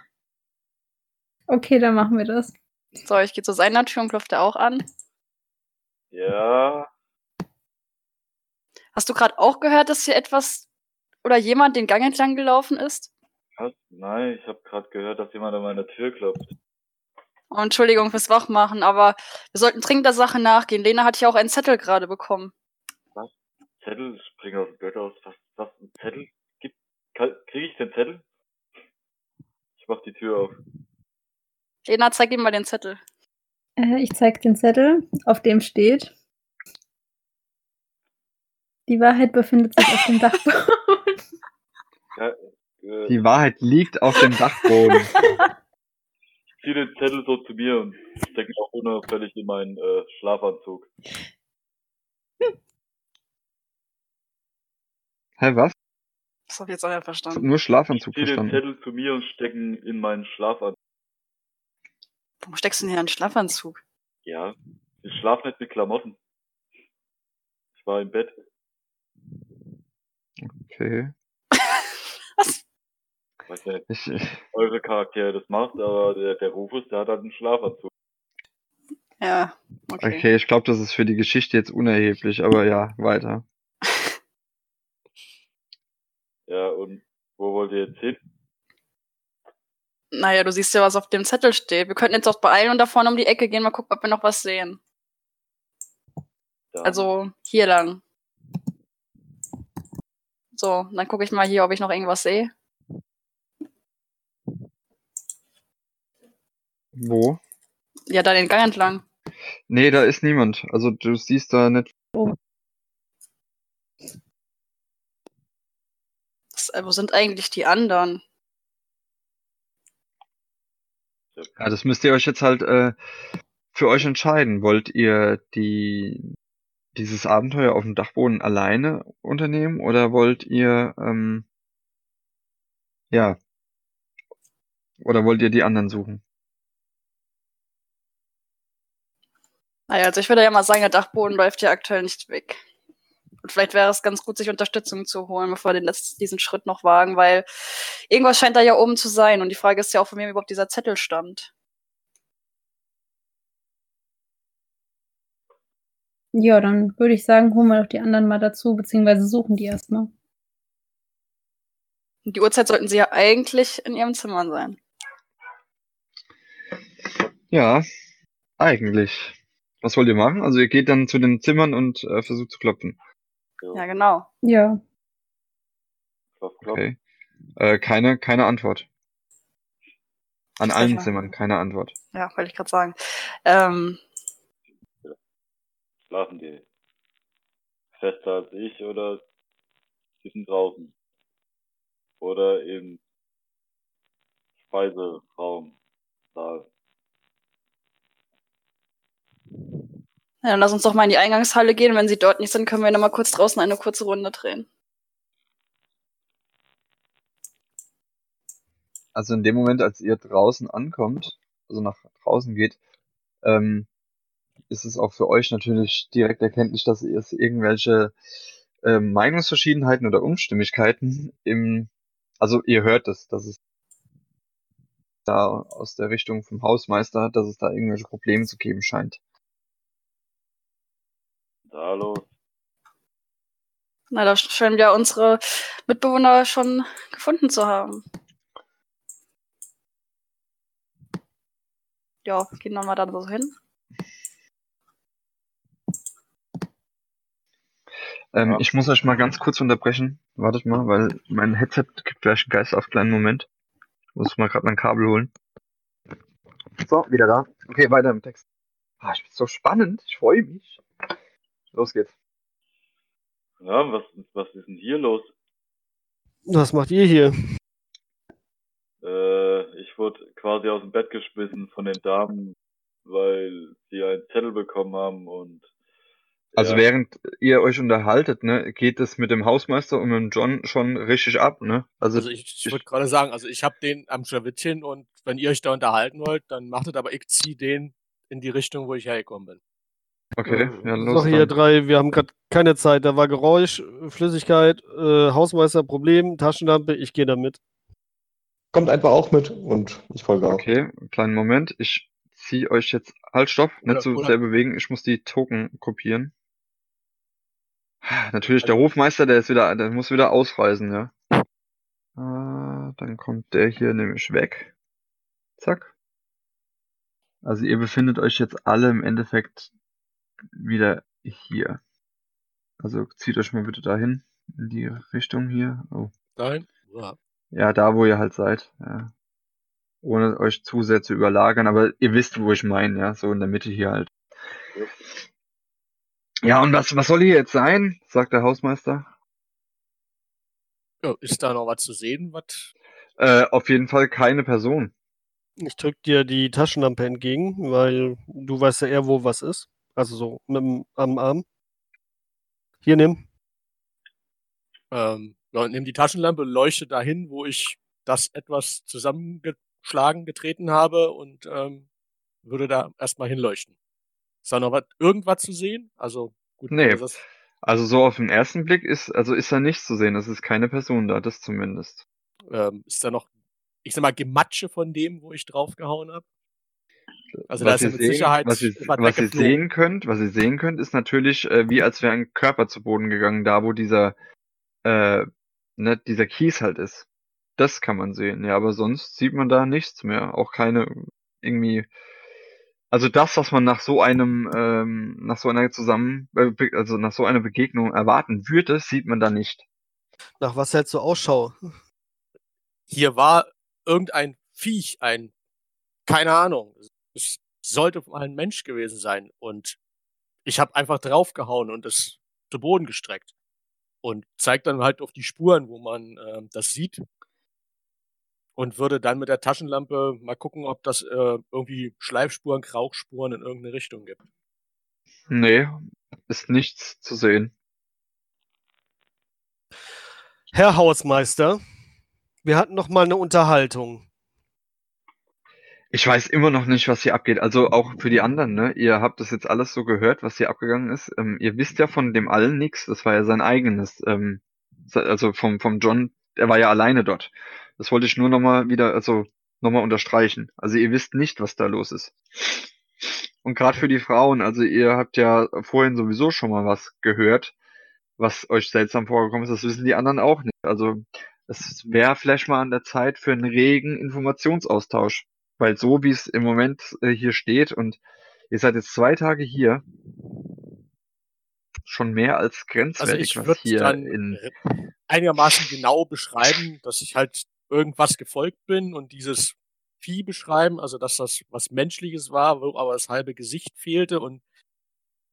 Okay, dann machen wir das. So, ich gehe zu seiner Tür und klopft er auch an. Ja. Hast du gerade auch gehört, dass hier etwas oder jemand den Gang entlang gelaufen ist? Was? Nein, ich habe gerade gehört, dass jemand an meiner Tür klopft. Oh, Entschuldigung fürs Wachmachen, aber wir sollten dringend der Sache nachgehen. Lena hat ja auch einen Zettel gerade bekommen. Zettel, ich springe aus dem Bett aus. Was, was, ein Zettel? Gibt, kriege ich den Zettel? Ich mach die Tür auf. Lena, zeig ihm mal den Zettel. Äh, ich zeige den Zettel, auf dem steht. Die Wahrheit befindet sich auf dem Dachboden. Ja, äh, Die Wahrheit liegt auf dem Dachboden. ich ziehe den Zettel so zu mir und stecke ihn auch unauffällig in meinen äh, Schlafanzug. Hä, was? Das hab ich jetzt auch nicht Ich hab verstanden. nur Ich Schlafanzug ziehe den verstanden. Zettel zu mir und stecke ihn in meinen Schlafanzug. Warum steckst du denn hier einen Schlafanzug? Ja, ich schlafe nicht mit Klamotten. Ich war im Bett. Okay. Was? Weiß nicht, Ich, ich, eure Charaktere das macht, aber der, der Rufus, der hat halt einen Schlafanzug. Ja, okay. okay, ich glaube, das ist für die Geschichte jetzt unerheblich, aber ja, weiter. Ja, und wo wollt ihr jetzt hin? Naja, du siehst ja, was auf dem Zettel steht. Wir könnten jetzt auch beeilen und da vorne um die Ecke gehen, mal gucken, ob wir noch was sehen. Da. Also hier lang. So, dann gucke ich mal hier, ob ich noch irgendwas sehe. Wo? Ja, da den Gang entlang. Nee, da ist niemand. Also du siehst da nicht. Was, äh, wo sind eigentlich die anderen? Ja, das müsst ihr euch jetzt halt äh, für euch entscheiden. Wollt ihr die dieses Abenteuer auf dem Dachboden alleine unternehmen oder wollt ihr ähm, ja oder wollt ihr die anderen suchen? Naja, also ich würde ja mal sagen, der Dachboden läuft ja aktuell nicht weg. Und vielleicht wäre es ganz gut, sich Unterstützung zu holen, bevor wir den letzten, diesen Schritt noch wagen, weil irgendwas scheint da ja oben zu sein. Und die Frage ist ja auch, von wem überhaupt dieser Zettel stammt. Ja, dann würde ich sagen, holen wir doch die anderen mal dazu, beziehungsweise suchen die erstmal. Die Uhrzeit sollten sie ja eigentlich in ihrem Zimmer sein. Ja, eigentlich. Was wollt ihr machen? Also ihr geht dann zu den Zimmern und äh, versucht zu klopfen. Ja, genau. Ja. Klopf, klopf. Okay. Äh, keine, keine Antwort. An allen Sicher. Zimmern keine Antwort. Ja, wollte ich gerade sagen. Ähm, Schlafen die fester als ich oder die sind draußen? Oder im Speiseraum, Saal. Ja, dann lass uns doch mal in die Eingangshalle gehen. Wenn sie dort nicht sind, können wir noch mal kurz draußen eine kurze Runde drehen. Also in dem Moment, als ihr draußen ankommt, also nach draußen geht, ähm, ist es auch für euch natürlich direkt erkenntlich, dass es irgendwelche ähm, Meinungsverschiedenheiten oder Unstimmigkeiten im, also ihr hört es, dass es da aus der Richtung vom Hausmeister, dass es da irgendwelche Probleme zu geben scheint. Da los. Na, da scheinen ja unsere Mitbewohner schon gefunden zu haben. Ja, gehen wir mal dann so hin. Ähm, Ja. Ich muss euch mal ganz kurz unterbrechen. Wartet mal, weil mein Headset gibt gleich einen Geist auf kleinen Moment. Ich muss mal gerade mein Kabel holen. So, wieder da. Okay, weiter im Text. Ah, ich bin so spannend. Ich freue mich. Los geht's. Ja, was, was ist denn hier los? Was macht ihr hier? Äh, ich wurde quasi aus dem Bett geschmissen von den Damen, weil sie einen Zettel bekommen haben und Also ja, während ihr euch unterhaltet, ne, geht es mit dem Hausmeister und mit dem John schon richtig ab, ne? Also, Also ich, ich würde gerade sagen, also ich habe den am Schlawittchen und wenn ihr euch da unterhalten wollt, dann macht es, aber ich ziehe den in die Richtung, wo ich hergekommen bin. Okay, ja, los. Sache hier Dann. drei, wir haben gerade keine Zeit. Da war Geräusch, Flüssigkeit, äh, Hausmeister, Problem, Taschenlampe, ich gehe damit. Kommt einfach auch mit und ich folge auch. Okay, kleinen Moment. Ich ziehe euch jetzt. Halt, stopp, nicht Oder- zu oder- sehr bewegen. Ich muss die Token kopieren. Natürlich, der Hofmeister, der ist wieder, der muss wieder ausreisen, ja. Äh, dann kommt der hier nämlich weg. Zack. Also ihr befindet euch jetzt alle im Endeffekt wieder hier. Also zieht euch mal bitte dahin, in die Richtung hier. Oh. Dahin? Ja. Ja, da wo ihr halt seid. Ja. Ohne euch zu sehr zu überlagern, aber ihr wisst, wo ich meine, ja, so in der Mitte hier halt. Ja, und was, was soll hier jetzt sein? sagt der Hausmeister. Ja, ist da noch was zu sehen? Was? Äh, auf jeden Fall keine Person. Ich drück dir die Taschenlampe entgegen, weil du weißt ja eher, wo was ist. Also so mit dem, am Arm. Hier nimm. Ähm, ja, nimm die Taschenlampe, leuchte dahin, wo ich das etwas zusammengeschlagen, getreten habe und ähm, würde da erstmal hinleuchten. Ist da noch was, irgendwas zu sehen? Also gut, Nee. das Also so auf den ersten Blick ist, also ist da nichts zu sehen. Es ist keine Person da, das zumindest. ähm, ist da noch, ich sag mal, Gematsche von dem, wo ich draufgehauen habe? Also da was ist ja ihr mit sehen, Sicherheit was ihr, was ihr sehen könnt, was ihr sehen könnt, ist natürlich, äh, wie als wäre ein Körper zu Boden gegangen, da wo dieser, äh, ne, dieser Kies halt ist. Das kann man sehen, ja, aber sonst sieht man da nichts mehr. Auch keine irgendwie. Also das, was man nach so einem, ähm, nach so einer zusammen, äh, also nach so einer Begegnung erwarten würde, sieht man da nicht. Nach was hältst du Ausschau? Hier war irgendein Viech, ein, keine Ahnung, es sollte mal ein Mensch gewesen sein und ich habe einfach draufgehauen und es zu Boden gestreckt und zeigt dann halt auf die Spuren, wo man ähm, das sieht und würde dann mit der Taschenlampe mal gucken, ob das äh, irgendwie Schleifspuren, Rauchspuren in irgendeine Richtung gibt. Nee, ist nichts zu sehen. Herr Hausmeister, wir hatten noch mal eine Unterhaltung. Ich weiß immer noch nicht, was hier abgeht. Also auch für die anderen, ne? Ihr habt das jetzt alles so gehört, was hier abgegangen ist. Ähm, ihr wisst ja von dem allen nichts. Das war ja sein eigenes. Ähm, also vom, vom John, der war ja alleine dort. Das wollte ich nur nochmal wieder, also nochmal unterstreichen. Also ihr wisst nicht, was da los ist. Und gerade für die Frauen, also ihr habt ja vorhin sowieso schon mal was gehört, was euch seltsam vorgekommen ist. Das wissen die anderen auch nicht. Also es wäre vielleicht mal an der Zeit für einen regen Informationsaustausch. Weil so wie es im Moment äh, hier steht und ihr seid jetzt zwei Tage hier, schon mehr als Also grenzwertig, ich was würde hier dann in. re- einigermaßen genau beschreiben, dass ich halt irgendwas gefolgt bin und dieses Vieh beschreiben, also dass das was Menschliches war, wo aber das halbe Gesicht fehlte und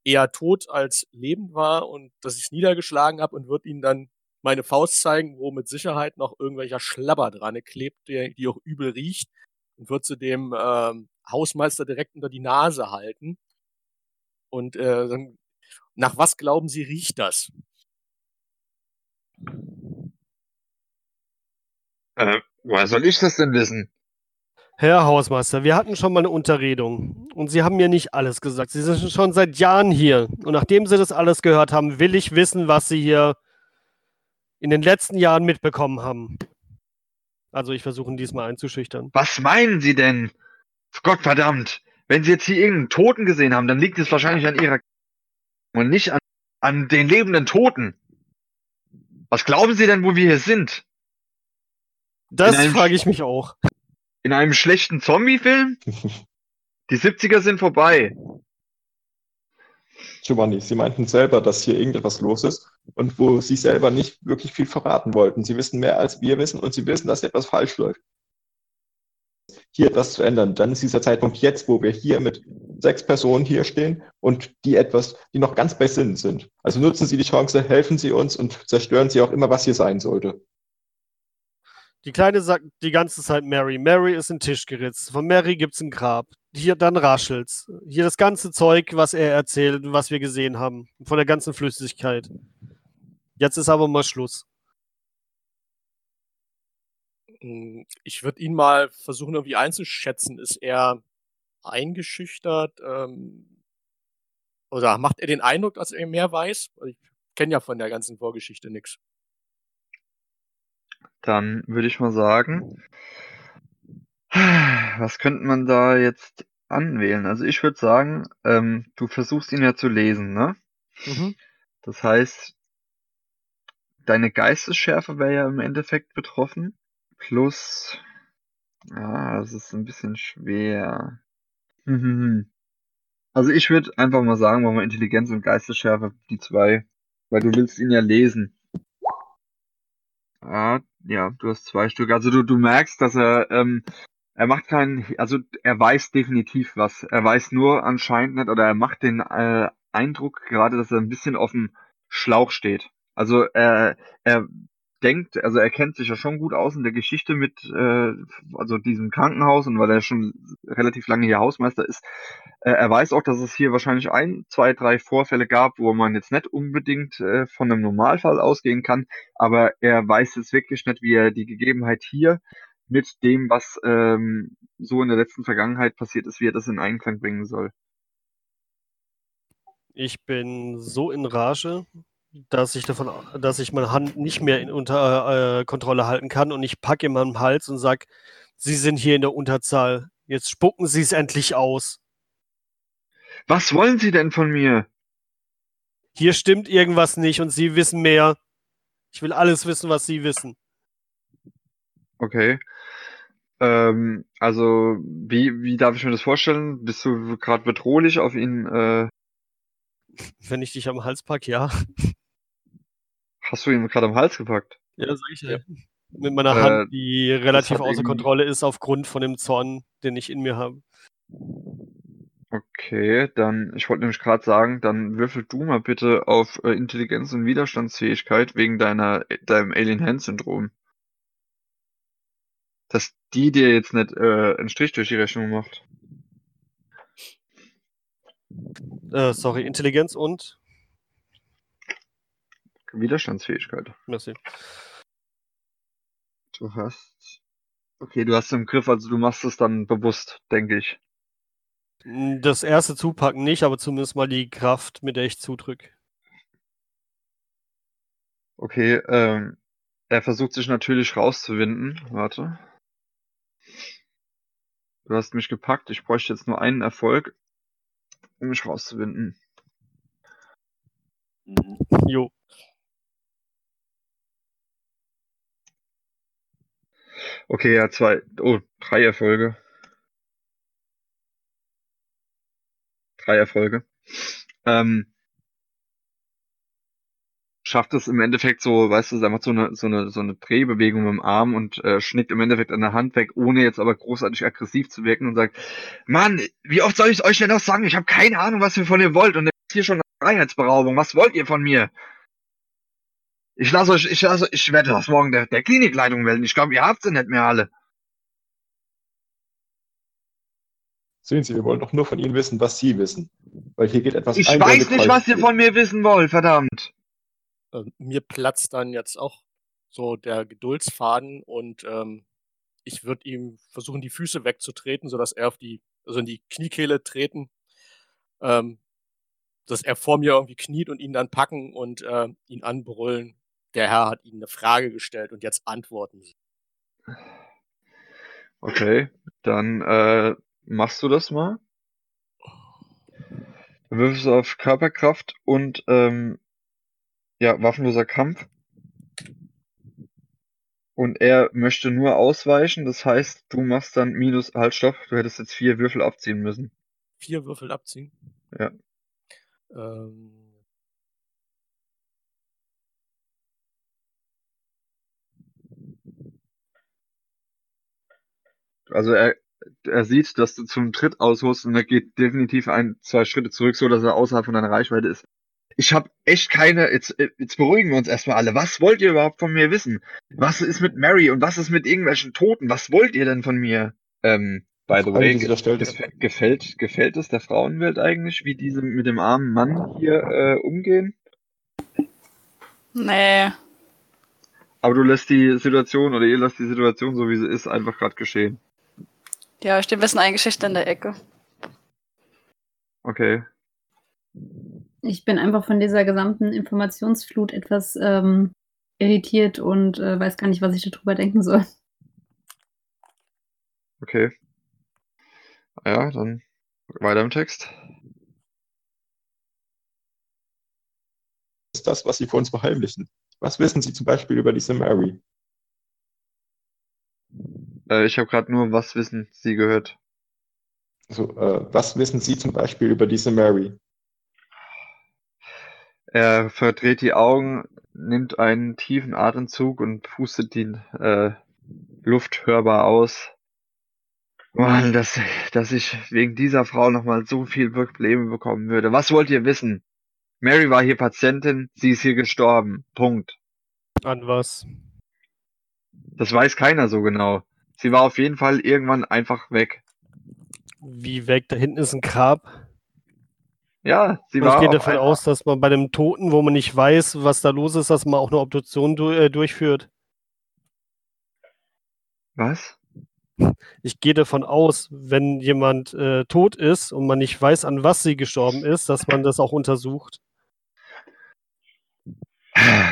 eher tot als lebend war und dass ich es niedergeschlagen habe und würde ihnen dann meine Faust zeigen, wo mit Sicherheit noch irgendwelcher Schlabber dran klebt, der, die auch übel riecht und würde sie dem ähm, Hausmeister direkt unter die Nase halten. Und äh, dann, nach was glauben Sie, riecht das? Äh, woher soll ich das denn wissen? Herr Hausmeister, wir hatten schon mal eine Unterredung und Sie haben mir nicht alles gesagt. Sie sind schon seit Jahren hier und nachdem Sie das alles gehört haben, will ich wissen, was Sie hier in den letzten Jahren mitbekommen haben. Also ich versuche ihn diesmal einzuschüchtern. Was meinen Sie denn? Gott verdammt! Wenn Sie jetzt hier irgendeinen Toten gesehen haben, dann liegt es wahrscheinlich an Ihrer und nicht an, an den lebenden Toten. Was glauben Sie denn, wo wir hier sind? Das frage ich mich auch. In einem schlechten Zombie-Film? Die 70er sind vorbei. Giovanni, Sie meinten selber, dass hier irgendetwas los ist und wo Sie selber nicht wirklich viel verraten wollten. Sie wissen mehr, als wir wissen und Sie wissen, dass etwas falsch läuft. Hier etwas zu ändern, dann ist dieser Zeitpunkt jetzt, wo wir hier mit sechs Personen hier stehen und die etwas, die noch ganz bei Sinnen sind. Also nutzen Sie die Chance, helfen Sie uns und zerstören Sie auch immer, was hier sein sollte. Die Kleine sagt die ganze Zeit Mary. Mary ist in den Tisch geritzt. Von Mary gibt's ein Grab. Hier dann raschelt's. Hier das ganze Zeug, was er erzählt und was wir gesehen haben. Von der ganzen Flüssigkeit. Jetzt ist aber mal Schluss. Hm, Ich würde ihn mal versuchen, irgendwie einzuschätzen. Ist er eingeschüchtert? Ähm, oder macht er den Eindruck, dass er mehr weiß? Weil Ich kenne ja von der ganzen Vorgeschichte nichts. Dann würde ich mal sagen, was könnte man da jetzt anwählen? Also ich würde sagen, ähm, du versuchst ihn ja zu lesen, ne? Mhm. Das heißt, deine Geistesschärfe wäre ja im Endeffekt betroffen. Plus, ja, das ist ein bisschen schwer. Mhm. Also ich würde einfach mal sagen, machen wir Intelligenz und Geistesschärfe, die zwei, weil du willst ihn ja lesen. Ah, ja, du hast zwei Stück. Also du, du merkst, dass er, ähm, er macht keinen, also er weiß definitiv was. Er weiß nur anscheinend nicht, oder er macht den äh, Eindruck gerade, dass er ein bisschen auf dem Schlauch steht. Also er, er denkt, also er kennt sich ja schon gut aus in der Geschichte mit, äh, also diesem Krankenhaus und weil er schon relativ lange hier Hausmeister ist. Äh, er weiß auch, dass es hier wahrscheinlich ein, zwei, drei Vorfälle gab, wo man jetzt nicht unbedingt äh, von einem Normalfall ausgehen kann, aber er weiß jetzt wirklich nicht, wie er die Gegebenheit hier mit dem, was ähm, so in der letzten Vergangenheit passiert ist, wie er das in Einklang bringen soll. Ich bin so in Rage, dass ich davon, dass ich meine Hand nicht mehr in unter äh, Kontrolle halten kann und ich packe ihm am Hals und sag, Sie sind hier in der Unterzahl. Jetzt spucken Sie es endlich aus. Was wollen Sie denn von mir? Hier stimmt irgendwas nicht und Sie wissen mehr. Ich will alles wissen, was Sie wissen. Okay. Ähm, also, wie, wie darf ich mir das vorstellen? Bist du gerade bedrohlich auf ihn? Äh, Wenn ich dich am Hals pack, ja. hast du ihn gerade am Hals gepackt? Ja, sag ich ja. Mit meiner Äh, Hand, die relativ außer irgendwie- Kontrolle ist aufgrund von dem Zorn, den ich in mir habe. Okay, dann, ich wollte nämlich gerade sagen, dann würfel du mal bitte auf äh, Intelligenz und Widerstandsfähigkeit wegen deiner, deinem Alien-Hand-Syndrom. Dass die dir jetzt nicht äh, einen Strich durch die Rechnung macht. Äh, sorry, Intelligenz und. Widerstandsfähigkeit. Merci. Du hast. Okay, du hast im Griff, also du machst es dann bewusst, denke ich. Das erste Zupacken nicht, aber zumindest mal die Kraft, mit der ich zudrück. Okay, ähm, er versucht sich natürlich rauszuwinden. Warte. Du hast mich gepackt. Ich bräuchte jetzt nur einen Erfolg, um mich rauszuwinden. Mhm. Jo. Okay, ja, zwei, oh, drei Erfolge. Drei Erfolge. Ähm, schafft es im Endeffekt so, weißt du, einfach so eine, so eine, so eine Drehbewegung mit dem Arm und äh, schnickt im Endeffekt an der Hand weg, ohne jetzt aber großartig aggressiv zu wirken und sagt, Mann, wie oft soll ich euch denn noch sagen? Ich habe keine Ahnung, was ihr von ihr wollt und jetzt hier schon eine Freiheitsberaubung. Was wollt ihr von mir? Ich lasse euch, ich lasse, ich werde das morgen der, der Klinikleitung melden. Ich glaube, ihr habt sie nicht mehr alle. Sehen Sie, wir wollen doch nur von Ihnen wissen, was Sie wissen. Weil hier geht etwas Ich weiß nicht, was ihr von mir wissen wollt, verdammt. Äh, mir platzt dann jetzt auch so der Geduldsfaden und ähm, ich würde ihm versuchen, die Füße wegzutreten, sodass er auf die, also in die Kniekehle treten, ähm, dass er vor mir irgendwie kniet und ihn dann packen und äh, ihn anbrüllen. Der Herr hat Ihnen eine Frage gestellt und jetzt antworten Sie. Okay, dann äh, machst du das mal. Du würfelst auf Körperkraft und ähm, ja, waffenloser Kampf. Und er möchte nur ausweichen, das heißt, du machst dann minus, halt, stopp, du hättest jetzt vier Würfel abziehen müssen. Vier Würfel abziehen. Ja. Ähm, Also er, er sieht, dass du zum Tritt ausholst und er geht definitiv ein, zwei Schritte zurück, so dass er außerhalb von deiner Reichweite ist. Ich habe echt keine, jetzt, jetzt beruhigen wir uns erstmal alle. Was wollt ihr überhaupt von mir wissen? Was ist mit Mary und was ist mit irgendwelchen Toten? Was wollt ihr denn von mir? Ähm, by the way, gefällt, gefällt, gefällt es der Frauenwelt eigentlich, wie diese mit dem armen Mann hier äh, umgehen? Nee. Aber du lässt die Situation oder ihr lasst die Situation so wie sie ist einfach gerade geschehen. Ja, ich stehe ein bisschen eingeschichtet in der Ecke. Okay. Ich bin einfach von dieser gesamten Informationsflut etwas ähm, irritiert und äh, weiß gar nicht, was ich darüber denken soll. Okay. Ja, dann weiter im Text. ist das, was Sie vor uns verheimlichen? Was wissen Sie zum Beispiel über diese Mary? Äh, ich habe gerade nur was wissen Sie gehört. Also, äh, was wissen Sie zum Beispiel über diese Mary? Er verdreht die Augen, nimmt einen tiefen Atemzug und pustet die äh, Luft hörbar aus. Mann, dass, dass ich wegen dieser Frau nochmal so viel Probleme bekommen würde. Was wollt ihr wissen? Mary war hier Patientin, sie ist hier gestorben. Punkt. An was? Das weiß keiner so genau. Sie war auf jeden Fall irgendwann einfach weg. Wie weg? Da hinten ist ein Grab. Ja, sie Und war ich gehe davon aus, dass man bei dem Toten, wo man nicht weiß, was da los ist, dass man auch eine Obduktion du äh, durchführt. Was? Ich gehe davon aus, wenn jemand äh, tot ist und man nicht weiß, an was sie gestorben ist, dass man das auch untersucht.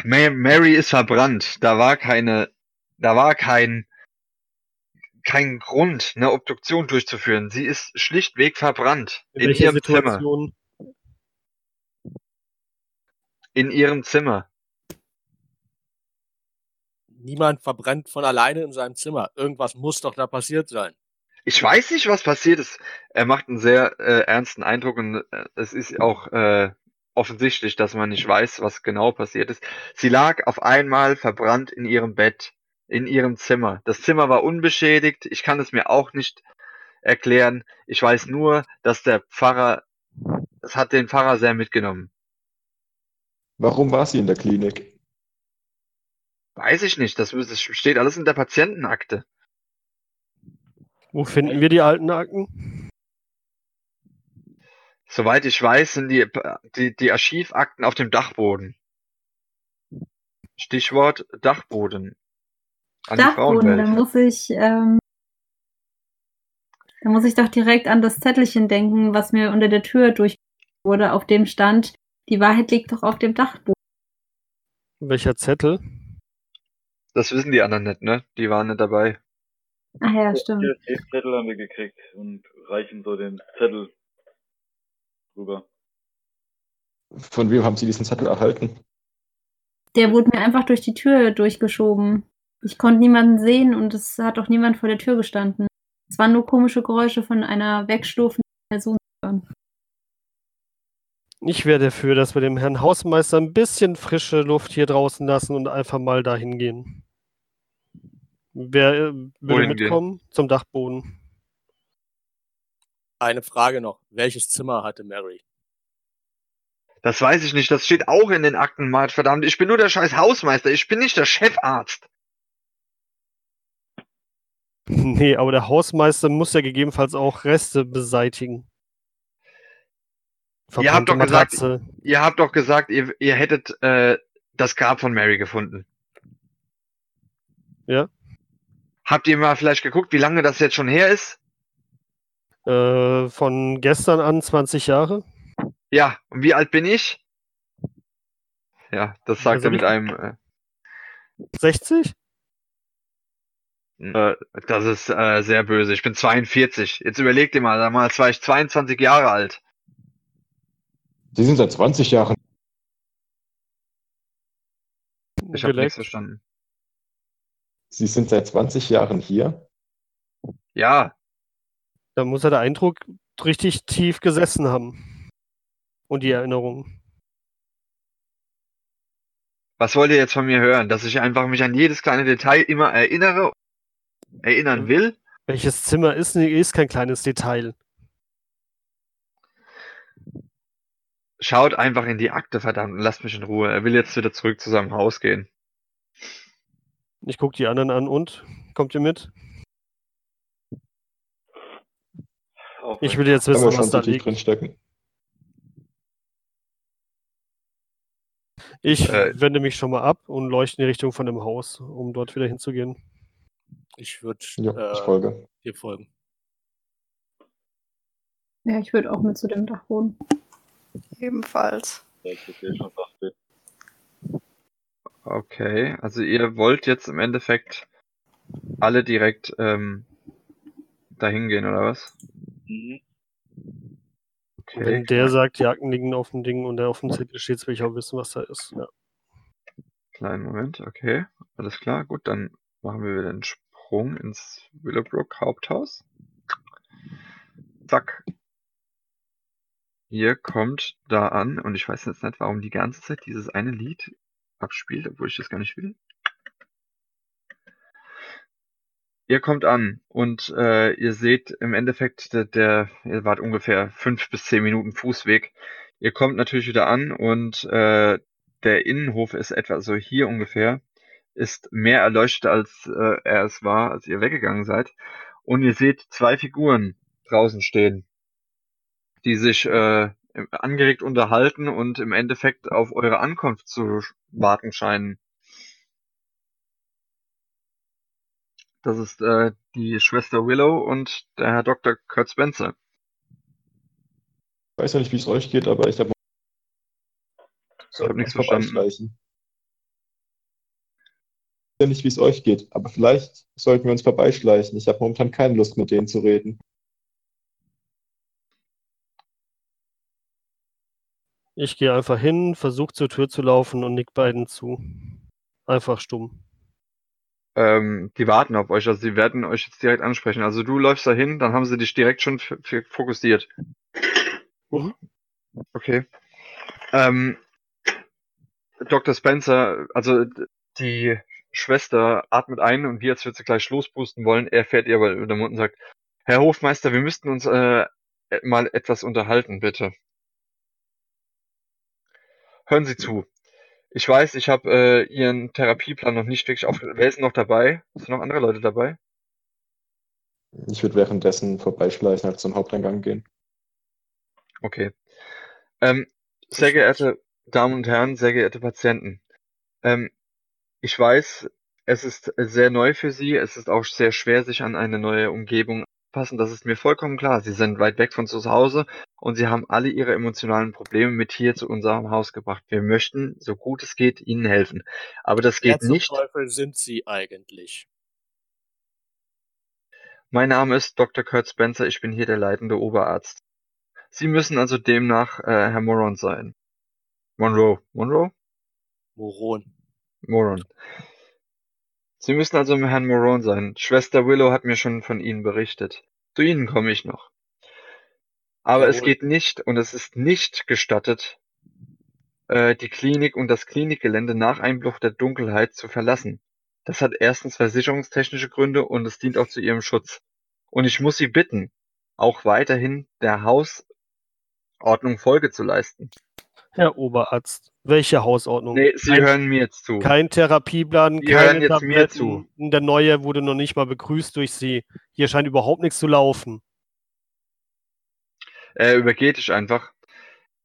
Ma- Mary ist verbrannt. Da war keine, da war kein, kein Grund, eine Obduktion durchzuführen. Sie ist schlichtweg verbrannt. In, In, welcher ihrem Zimmer. In ihrem Zimmer. niemand verbrennt von alleine in seinem Zimmer. Irgendwas muss doch da passiert sein. Ich weiß nicht, was passiert ist. Er macht einen sehr äh, ernsten Eindruck und äh, es ist auch äh, offensichtlich, dass man nicht weiß, was genau passiert ist. Sie lag auf einmal verbrannt in ihrem Bett, in ihrem Zimmer. Das Zimmer war unbeschädigt. Ich kann es mir auch nicht erklären. Ich weiß nur, dass der Pfarrer, das hat den Pfarrer sehr mitgenommen. Warum war sie in der Klinik? Weiß ich nicht. Das, steht alles in der Patientenakte. Wo finden wir die alten Akten? Soweit ich weiß, sind die, die, die Archivakten auf dem Dachboden. Stichwort Dachboden. An die Dachboden, da muss ich, ähm, da muss ich doch direkt an das Zettelchen denken, was mir unter der Tür durch wurde, auf dem stand, die Wahrheit liegt doch auf dem Dachboden. Welcher Zettel? Das wissen die anderen nicht, ne? Die waren nicht dabei. Ach ja, stimmt. Den Zettel haben wir gekriegt und reichen so den Zettel rüber. Von wem haben Sie diesen Zettel erhalten? Der wurde mir einfach durch die Tür durchgeschoben. Ich konnte niemanden sehen und es hat auch niemand vor der Tür gestanden. Es waren nur komische Geräusche von einer wegstufenden Person. Ich wäre dafür, dass wir dem Herrn Hausmeister ein bisschen frische Luft hier draußen lassen und einfach mal dahin gehen. Wer äh, würde Wohin gehen? mitkommen? Zum Dachboden. Eine Frage noch. Welches Zimmer hatte Mary? Das weiß ich nicht, das steht auch in den Akten, Mart, verdammt. Ich bin nur der scheiß Hausmeister, ich bin nicht der Chefarzt. Nee, aber der Hausmeister muss ja gegebenenfalls auch Reste beseitigen. Ihr habt doch gesagt- Matratze. Ihr habt doch gesagt, ihr, ihr hättet äh, das Grab von Mary gefunden. Ja. Habt ihr mal vielleicht geguckt, wie lange das jetzt schon her ist? Äh, von gestern an 20 Jahre. Ja, und wie alt bin ich? Ja, das sagt Also er mit einem. Äh, 60? äh, das ist äh, sehr böse. Ich bin 42. Jetzt überleg dir mal, damals war ich 22 Jahre alt. Sie sind seit 20 Jahren. Ich habe nichts verstanden. Sie sind seit 20 Jahren hier. Ja, Da muss er der Eindruck richtig tief gesessen haben. Und die Erinnerung. was wollt ihr jetzt von mir hören? Dass ich einfach mich an jedes kleine Detail immer erinnere, erinnern will? Welches Zimmer ist, ist kein kleines Detail. Schaut einfach in die Akte, verdammt, und lasst mich in Ruhe. Er will jetzt wieder zurück zu seinem Haus gehen. Ich gucke die anderen an und kommt ihr mit? Auch Ich will jetzt wissen, was da liegt. drin stecken. Ich Äh, wende mich schon mal ab und leuchte in die Richtung von dem Haus, um dort wieder hinzugehen. Ich würde Ja, ich äh, folge. dir folgen. Ja, ich würde auch mit zu dem Dachboden. Ebenfalls. Gesagt, Okay, also ihr wollt jetzt im Endeffekt alle direkt ähm, dahin gehen, oder was? Mhm. Okay. Wenn der sagt, die Akten liegen auf dem Ding und der auf dem Zettel steht, will ich auch wissen, was da ist. Ja. Kleinen Moment, okay. Alles klar, gut, dann machen wir wieder den Sprung ins Willowbrook Haupthaus. Zack. Ihr kommt da an und ich weiß jetzt nicht, warum die ganze Zeit dieses eine Lied abspielt, obwohl ich das gar nicht will. Ihr kommt an und äh, ihr seht im Endeffekt, der, der, ihr wart ungefähr fünf bis zehn Minuten Fußweg. Ihr kommt natürlich wieder an und äh, der Innenhof ist etwa so hier ungefähr, ist mehr erleuchtet, als äh, er es war, als ihr weggegangen seid. Und ihr seht zwei Figuren draußen stehen, die sich äh, angeregt unterhalten und im Endeffekt auf eure Ankunft zu warten scheinen. Das ist äh, die Schwester Willow und der Herr Dr. Kurt Spencer. Ich weiß ja nicht, wie es euch geht, aber ich habe Ich habe nichts verstanden. Ich weiß ja nicht, wie es euch geht, aber vielleicht sollten wir uns vorbeischleichen. Ich habe momentan keine Lust, mit denen zu reden. Ich gehe einfach hin, versuche zur Tür zu laufen und nick beiden zu. Einfach stumm. Ähm, die warten auf euch, also sie werden euch jetzt direkt ansprechen. Also du läufst dahin, dann haben sie dich direkt schon fokussiert. Mhm. Okay. Ähm, Dr. Spencer, also die Schwester atmet ein und wie als würde sie gleich lospusten wollen. Er fährt ihr aber über den Mund und sagt, Herr Hofmeister, wir müssten uns äh, mal etwas unterhalten, bitte. Hören Sie zu. Ich weiß, ich habe äh, Ihren Therapieplan noch nicht wirklich aufge... Wer ist noch dabei? Sind noch andere Leute dabei? Ich würde währenddessen vorbeischleichen, halt zum Haupteingang gehen. Okay. Ähm, sehr geehrte Damen und Herren, sehr geehrte Patienten. Ähm, ich weiß, es ist sehr neu für Sie. Es ist auch sehr schwer, sich an eine neue Umgebung anzupassen. Das ist mir vollkommen klar. Sie sind weit weg von zu Hause und Sie haben alle Ihre emotionalen Probleme mit hier zu unserem Haus gebracht. Wir möchten, so gut es geht, Ihnen helfen. Aber das Wer geht zum nicht. Teufel sind Sie eigentlich? Mein Name ist Dr. Kurt Spencer. Ich bin hier der leitende Oberarzt. Sie müssen also demnach äh, Herr Moron sein. Monroe. Monroe? Moron. Moron. Sie müssen also im Herrn Moron sein. Schwester Willow hat mir schon von Ihnen berichtet. Zu Ihnen komme ich noch. Aber es Jawohl. geht nicht und es ist nicht gestattet, äh, die Klinik und das Klinikgelände nach Einbruch der Dunkelheit zu verlassen. Das hat erstens versicherungstechnische Gründe und es dient auch zu Ihrem Schutz. Und ich muss Sie bitten, auch weiterhin der Hausordnung Folge zu leisten. Herr Oberarzt, welche Hausordnung? Nee, Sie Kein- hören mir jetzt zu. Kein Therapieplan, Sie hören jetzt mir Tabletten. Der neue wurde noch nicht mal begrüßt durch Sie. Hier scheint überhaupt nichts zu laufen. Er übergeht dich einfach.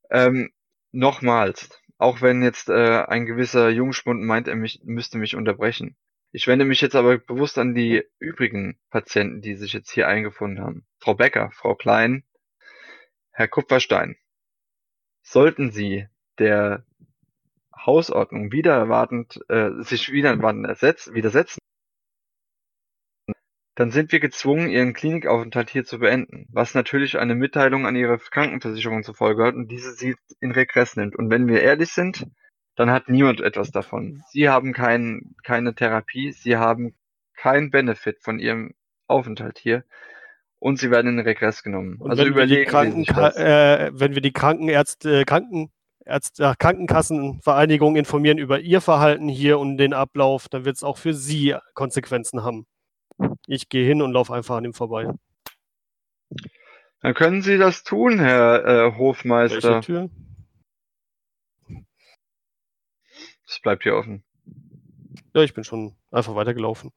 Ähm, nochmals, auch wenn jetzt äh, ein gewisser Jungspund meint, er mich, müsste mich unterbrechen. Ich wende mich jetzt aber bewusst an die übrigen Patienten, die sich jetzt hier eingefunden haben. Frau Becker, Frau Klein, Herr Kupferstein. Sollten Sie der Hausordnung wieder erwartend, äh, sich wieder erwartend ersetz, widersetzen, dann sind wir gezwungen, Ihren Klinikaufenthalt hier zu beenden, was natürlich eine Mitteilung an Ihre Krankenversicherung zur Folge hat und diese sie in Regress nimmt. Und wenn wir ehrlich sind, dann hat niemand etwas davon. Sie haben kein, keine Therapie, Sie haben keinen Benefit von Ihrem Aufenthalt hier und Sie werden in Regress genommen. Und also wenn wir die überlegen Sie sich Krankenka das. äh, wenn wir die Krankenärzte, äh, Krankenkassenvereinigung informieren über ihr Verhalten hier und den Ablauf, dann wird es auch für sie Konsequenzen haben. Ich gehe hin und laufe einfach an ihm vorbei. Dann können Sie das tun, Herr äh, Hofmeister. Welche Tür? Es bleibt hier offen. Ja, ich bin schon einfach weitergelaufen.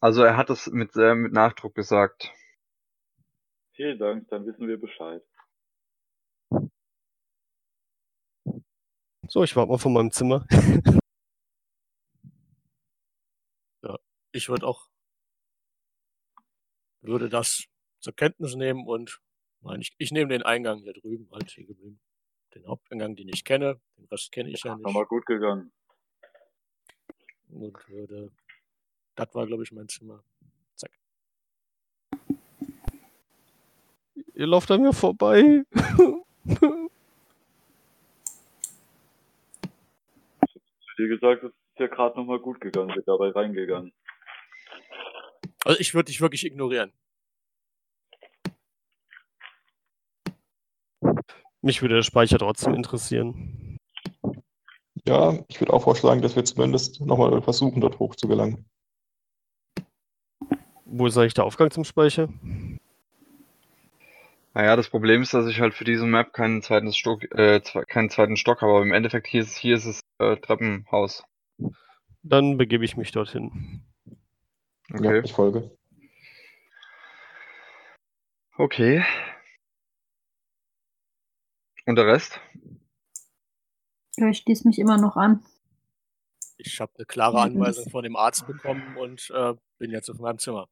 Also er hat es mit, äh, mit Nachdruck gesagt. Vielen Dank, dann wissen wir Bescheid. So, ich warte mal von meinem Zimmer. Ich würde auch, würde das zur Kenntnis nehmen und meine ich, ich nehme den Eingang hier drüben halt hier geblieben. Den Haupteingang, den ich kenne, den Rest kenne ich ja nicht. Nochmal gut gegangen. Und würde, das war glaube ich mein Zimmer. Zack. Ihr lauft an mir vorbei. Wie gesagt, es ist ja gerade nochmal gut gegangen, wird dabei reingegangen. Also ich würde dich wirklich ignorieren. Mich würde der Speicher trotzdem interessieren. Ja, ich würde auch vorschlagen, dass wir zumindest nochmal versuchen, dort hoch zu gelangen. Wo ist eigentlich der Aufgang zum Speicher? Naja, das Problem ist, dass ich halt für diese Map keinen zweiten Stock, äh, keinen zweiten Stock habe, aber im Endeffekt hier ist, hier ist es äh, Treppenhaus. Dann begebe ich mich dorthin. Ja, Okay. ich folge. Okay. Und der Rest? Ja, ich schließe mich immer noch an. Ich habe eine klare Ja, Anweisung von dem Arzt bekommen und äh, bin jetzt auf meinem Zimmer.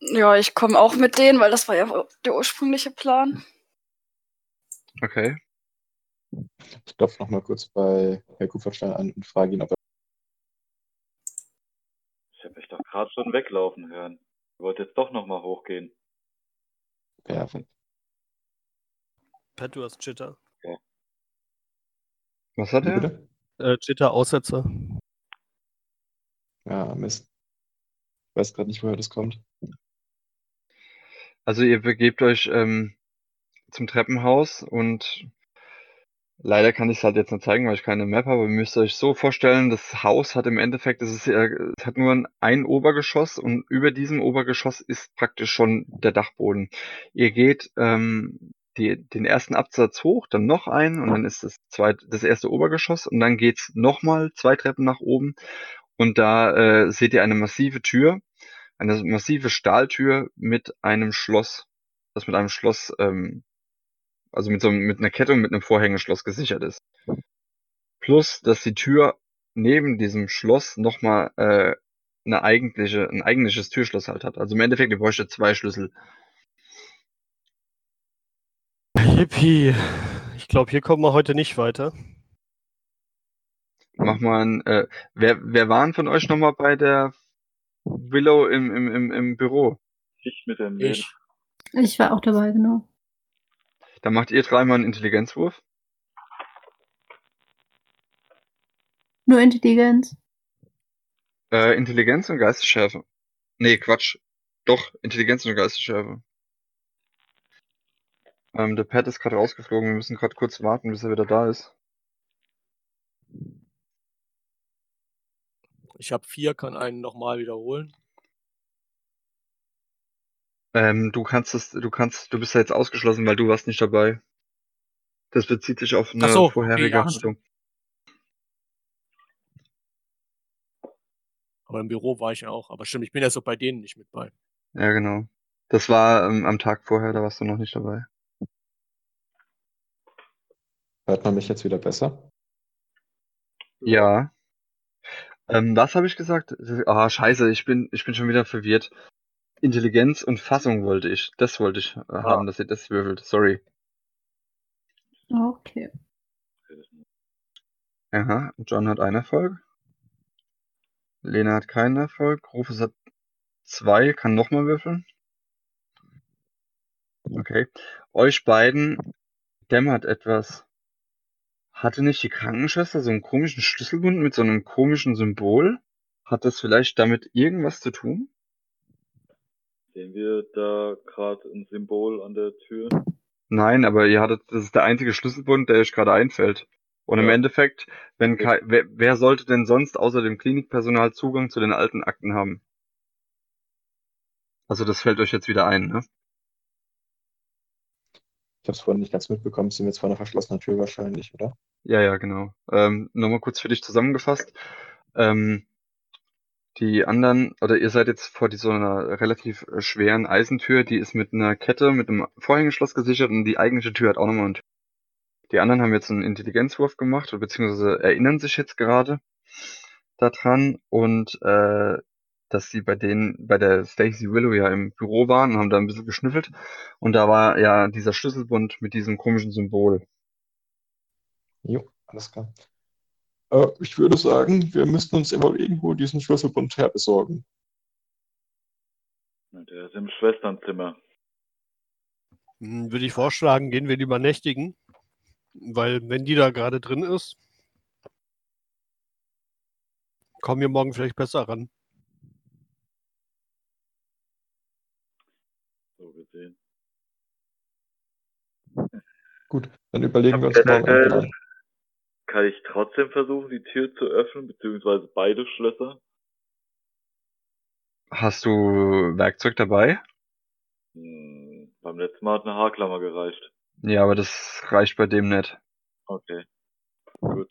Ja, ich komme auch mit denen, weil das war ja der ursprüngliche Plan. Okay. Ich klopfe nochmal kurz bei Herr Kupferstein an und frage ihn, ob er. Ich habe mich doch gerade schon weglaufen hören. Ich wollte jetzt doch nochmal hochgehen. Perfekt. Pat, du hast Jitter. Was hat er? Äh, Jitter, Aussetzer. Ja, Mist. Ich weiß gerade nicht, woher das kommt. Also ihr begebt euch ähm, zum Treppenhaus und leider kann ich es halt jetzt nicht zeigen, weil ich keine Map habe. Ihr müsst euch so vorstellen, das Haus hat im Endeffekt, es, ist, es hat nur ein, ein Obergeschoss und über diesem Obergeschoss ist praktisch schon der Dachboden. Ihr geht ähm, die, den ersten Absatz hoch, dann noch ein und dann ist das zweite, das erste Obergeschoss und dann geht's nochmal zwei Treppen nach oben und da äh, seht ihr eine massive Tür, eine massive Stahltür mit einem Schloss, das mit einem Schloss, ähm, also mit so mit einer Kette und mit einem Vorhängeschloss gesichert ist. Plus, dass die Tür neben diesem Schloss nochmal äh, eine eigentliche, ein eigentliches Türschloss halt hat. Also im Endeffekt, ihr bräuchtet zwei Schlüssel. Yippie. Ich glaube, hier kommen wir heute nicht weiter. Mach mal ein, äh, wer, wer waren von euch nochmal bei der Willow im, im, im, im Büro? Ich mit dem Ich, Ich war auch dabei, genau. Da macht ihr dreimal einen Intelligenzwurf. Nur Intelligenz. Äh, Intelligenz und Geistesschärfe. Nee, Quatsch. Doch, Intelligenz und Geistesschärfe. Ähm, der Pat ist gerade rausgeflogen. Wir müssen gerade kurz warten, bis er wieder da ist. Ich habe vier, kann einen nochmal wiederholen. Ähm, du kannst es, du kannst, du bist ja jetzt ausgeschlossen, weil du warst nicht dabei. Das bezieht sich auf eine so, okay, vorherige ja, Handlung. Aber im Büro war ich ja auch. Aber stimmt, ich bin ja so bei denen nicht mit bei. Ja, genau. Das war ähm, am Tag vorher, da warst du noch nicht dabei. Hört man mich jetzt wieder besser? Ja. Ähm, was habe ich gesagt? Ah, scheiße, ich bin, ich bin schon wieder verwirrt. Intelligenz und Fassung wollte ich. Das wollte ich äh, haben, dass ihr das würfelt. Sorry. Okay. Aha, John hat einen Erfolg. Lena hat keinen Erfolg. Rufus hat zwei, kann nochmal würfeln. Okay. Euch beiden dämmert etwas. Hatte nicht die Krankenschwester so einen komischen Schlüsselbund mit so einem komischen Symbol? Hat das vielleicht damit irgendwas zu tun? Sehen wir da gerade ein Symbol an der Tür? Nein, aber ihr hattet, das ist der einzige Schlüsselbund, der euch gerade einfällt. Und im Ja. Endeffekt, wenn kei- wer, wer sollte denn sonst außer dem Klinikpersonal Zugang zu den alten Akten haben? Also das fällt euch jetzt wieder ein, ne? Ich habe es vorhin nicht ganz mitbekommen. Sind wir jetzt vor einer verschlossenen Tür wahrscheinlich, oder? Ja, ja, genau. Ähm, Nochmal kurz für dich zusammengefasst. Ähm, die anderen, oder ihr seid jetzt vor dieser einer relativ äh, schweren Eisentür, die ist mit einer Kette, mit einem Vorhängeschloss gesichert und die eigentliche Tür hat auch nochmal eine Tür. Die anderen haben jetzt einen Intelligenzwurf gemacht, beziehungsweise erinnern sich jetzt gerade daran und äh, dass sie bei denen, bei der Stacey Willow ja im Büro waren und haben da ein bisschen geschnüffelt und da war ja dieser Schlüsselbund mit diesem komischen Symbol. Jo, alles klar. Äh, ich würde sagen, wir müssten uns immer irgendwo diesen Schlüsselbund herbesorgen. Der ist im Schwesternzimmer. Hm, Würde ich vorschlagen, gehen wir lieber nächtigen. Weil, wenn die da gerade drin ist, kommen wir morgen vielleicht besser ran. So gesehen. Gut, dann überlegen wir uns generell- Plan. Kann ich trotzdem versuchen, die Tür zu öffnen, beziehungsweise beide Schlösser? Hast du Werkzeug dabei? Hm, beim letzten Mal hat eine Haarklammer gereicht. Ja, aber das reicht bei dem nicht. Okay. Gut.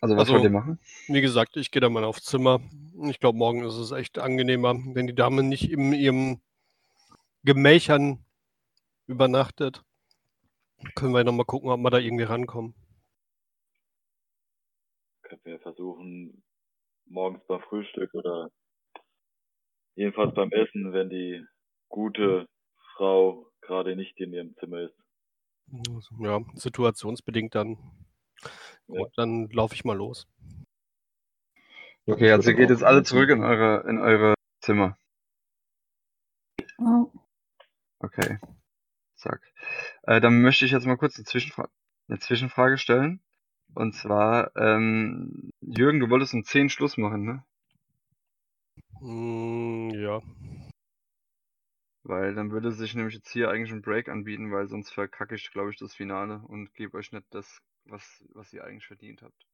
Also was Also- wollt ihr machen? Wie gesagt, ich gehe da mal aufs Zimmer. Ich glaube, morgen ist es echt angenehmer, wenn die Dame nicht in ihrem Gemächern übernachtet. Können wir nochmal gucken, ob wir da irgendwie rankommen. Können wir versuchen, morgens beim Frühstück oder jedenfalls beim Essen, wenn die gute Frau gerade nicht in ihrem Zimmer ist. Ja, situationsbedingt dann. Ja. Gut, dann laufe ich mal los. Okay, also ihr geht jetzt alle zurück in eure, in eure Zimmer. Oh. Okay. Zack. Äh, dann möchte ich jetzt mal kurz eine, Zwischenfra eine Zwischenfrage stellen. Und zwar, ähm, Jürgen, du wolltest um 10 Schluss machen, ne? Mm, ja. Weil dann würde sich nämlich jetzt hier eigentlich ein Break anbieten, weil sonst verkacke ich, glaube ich, das Finale und gebe euch nicht das, was, was ihr eigentlich verdient habt.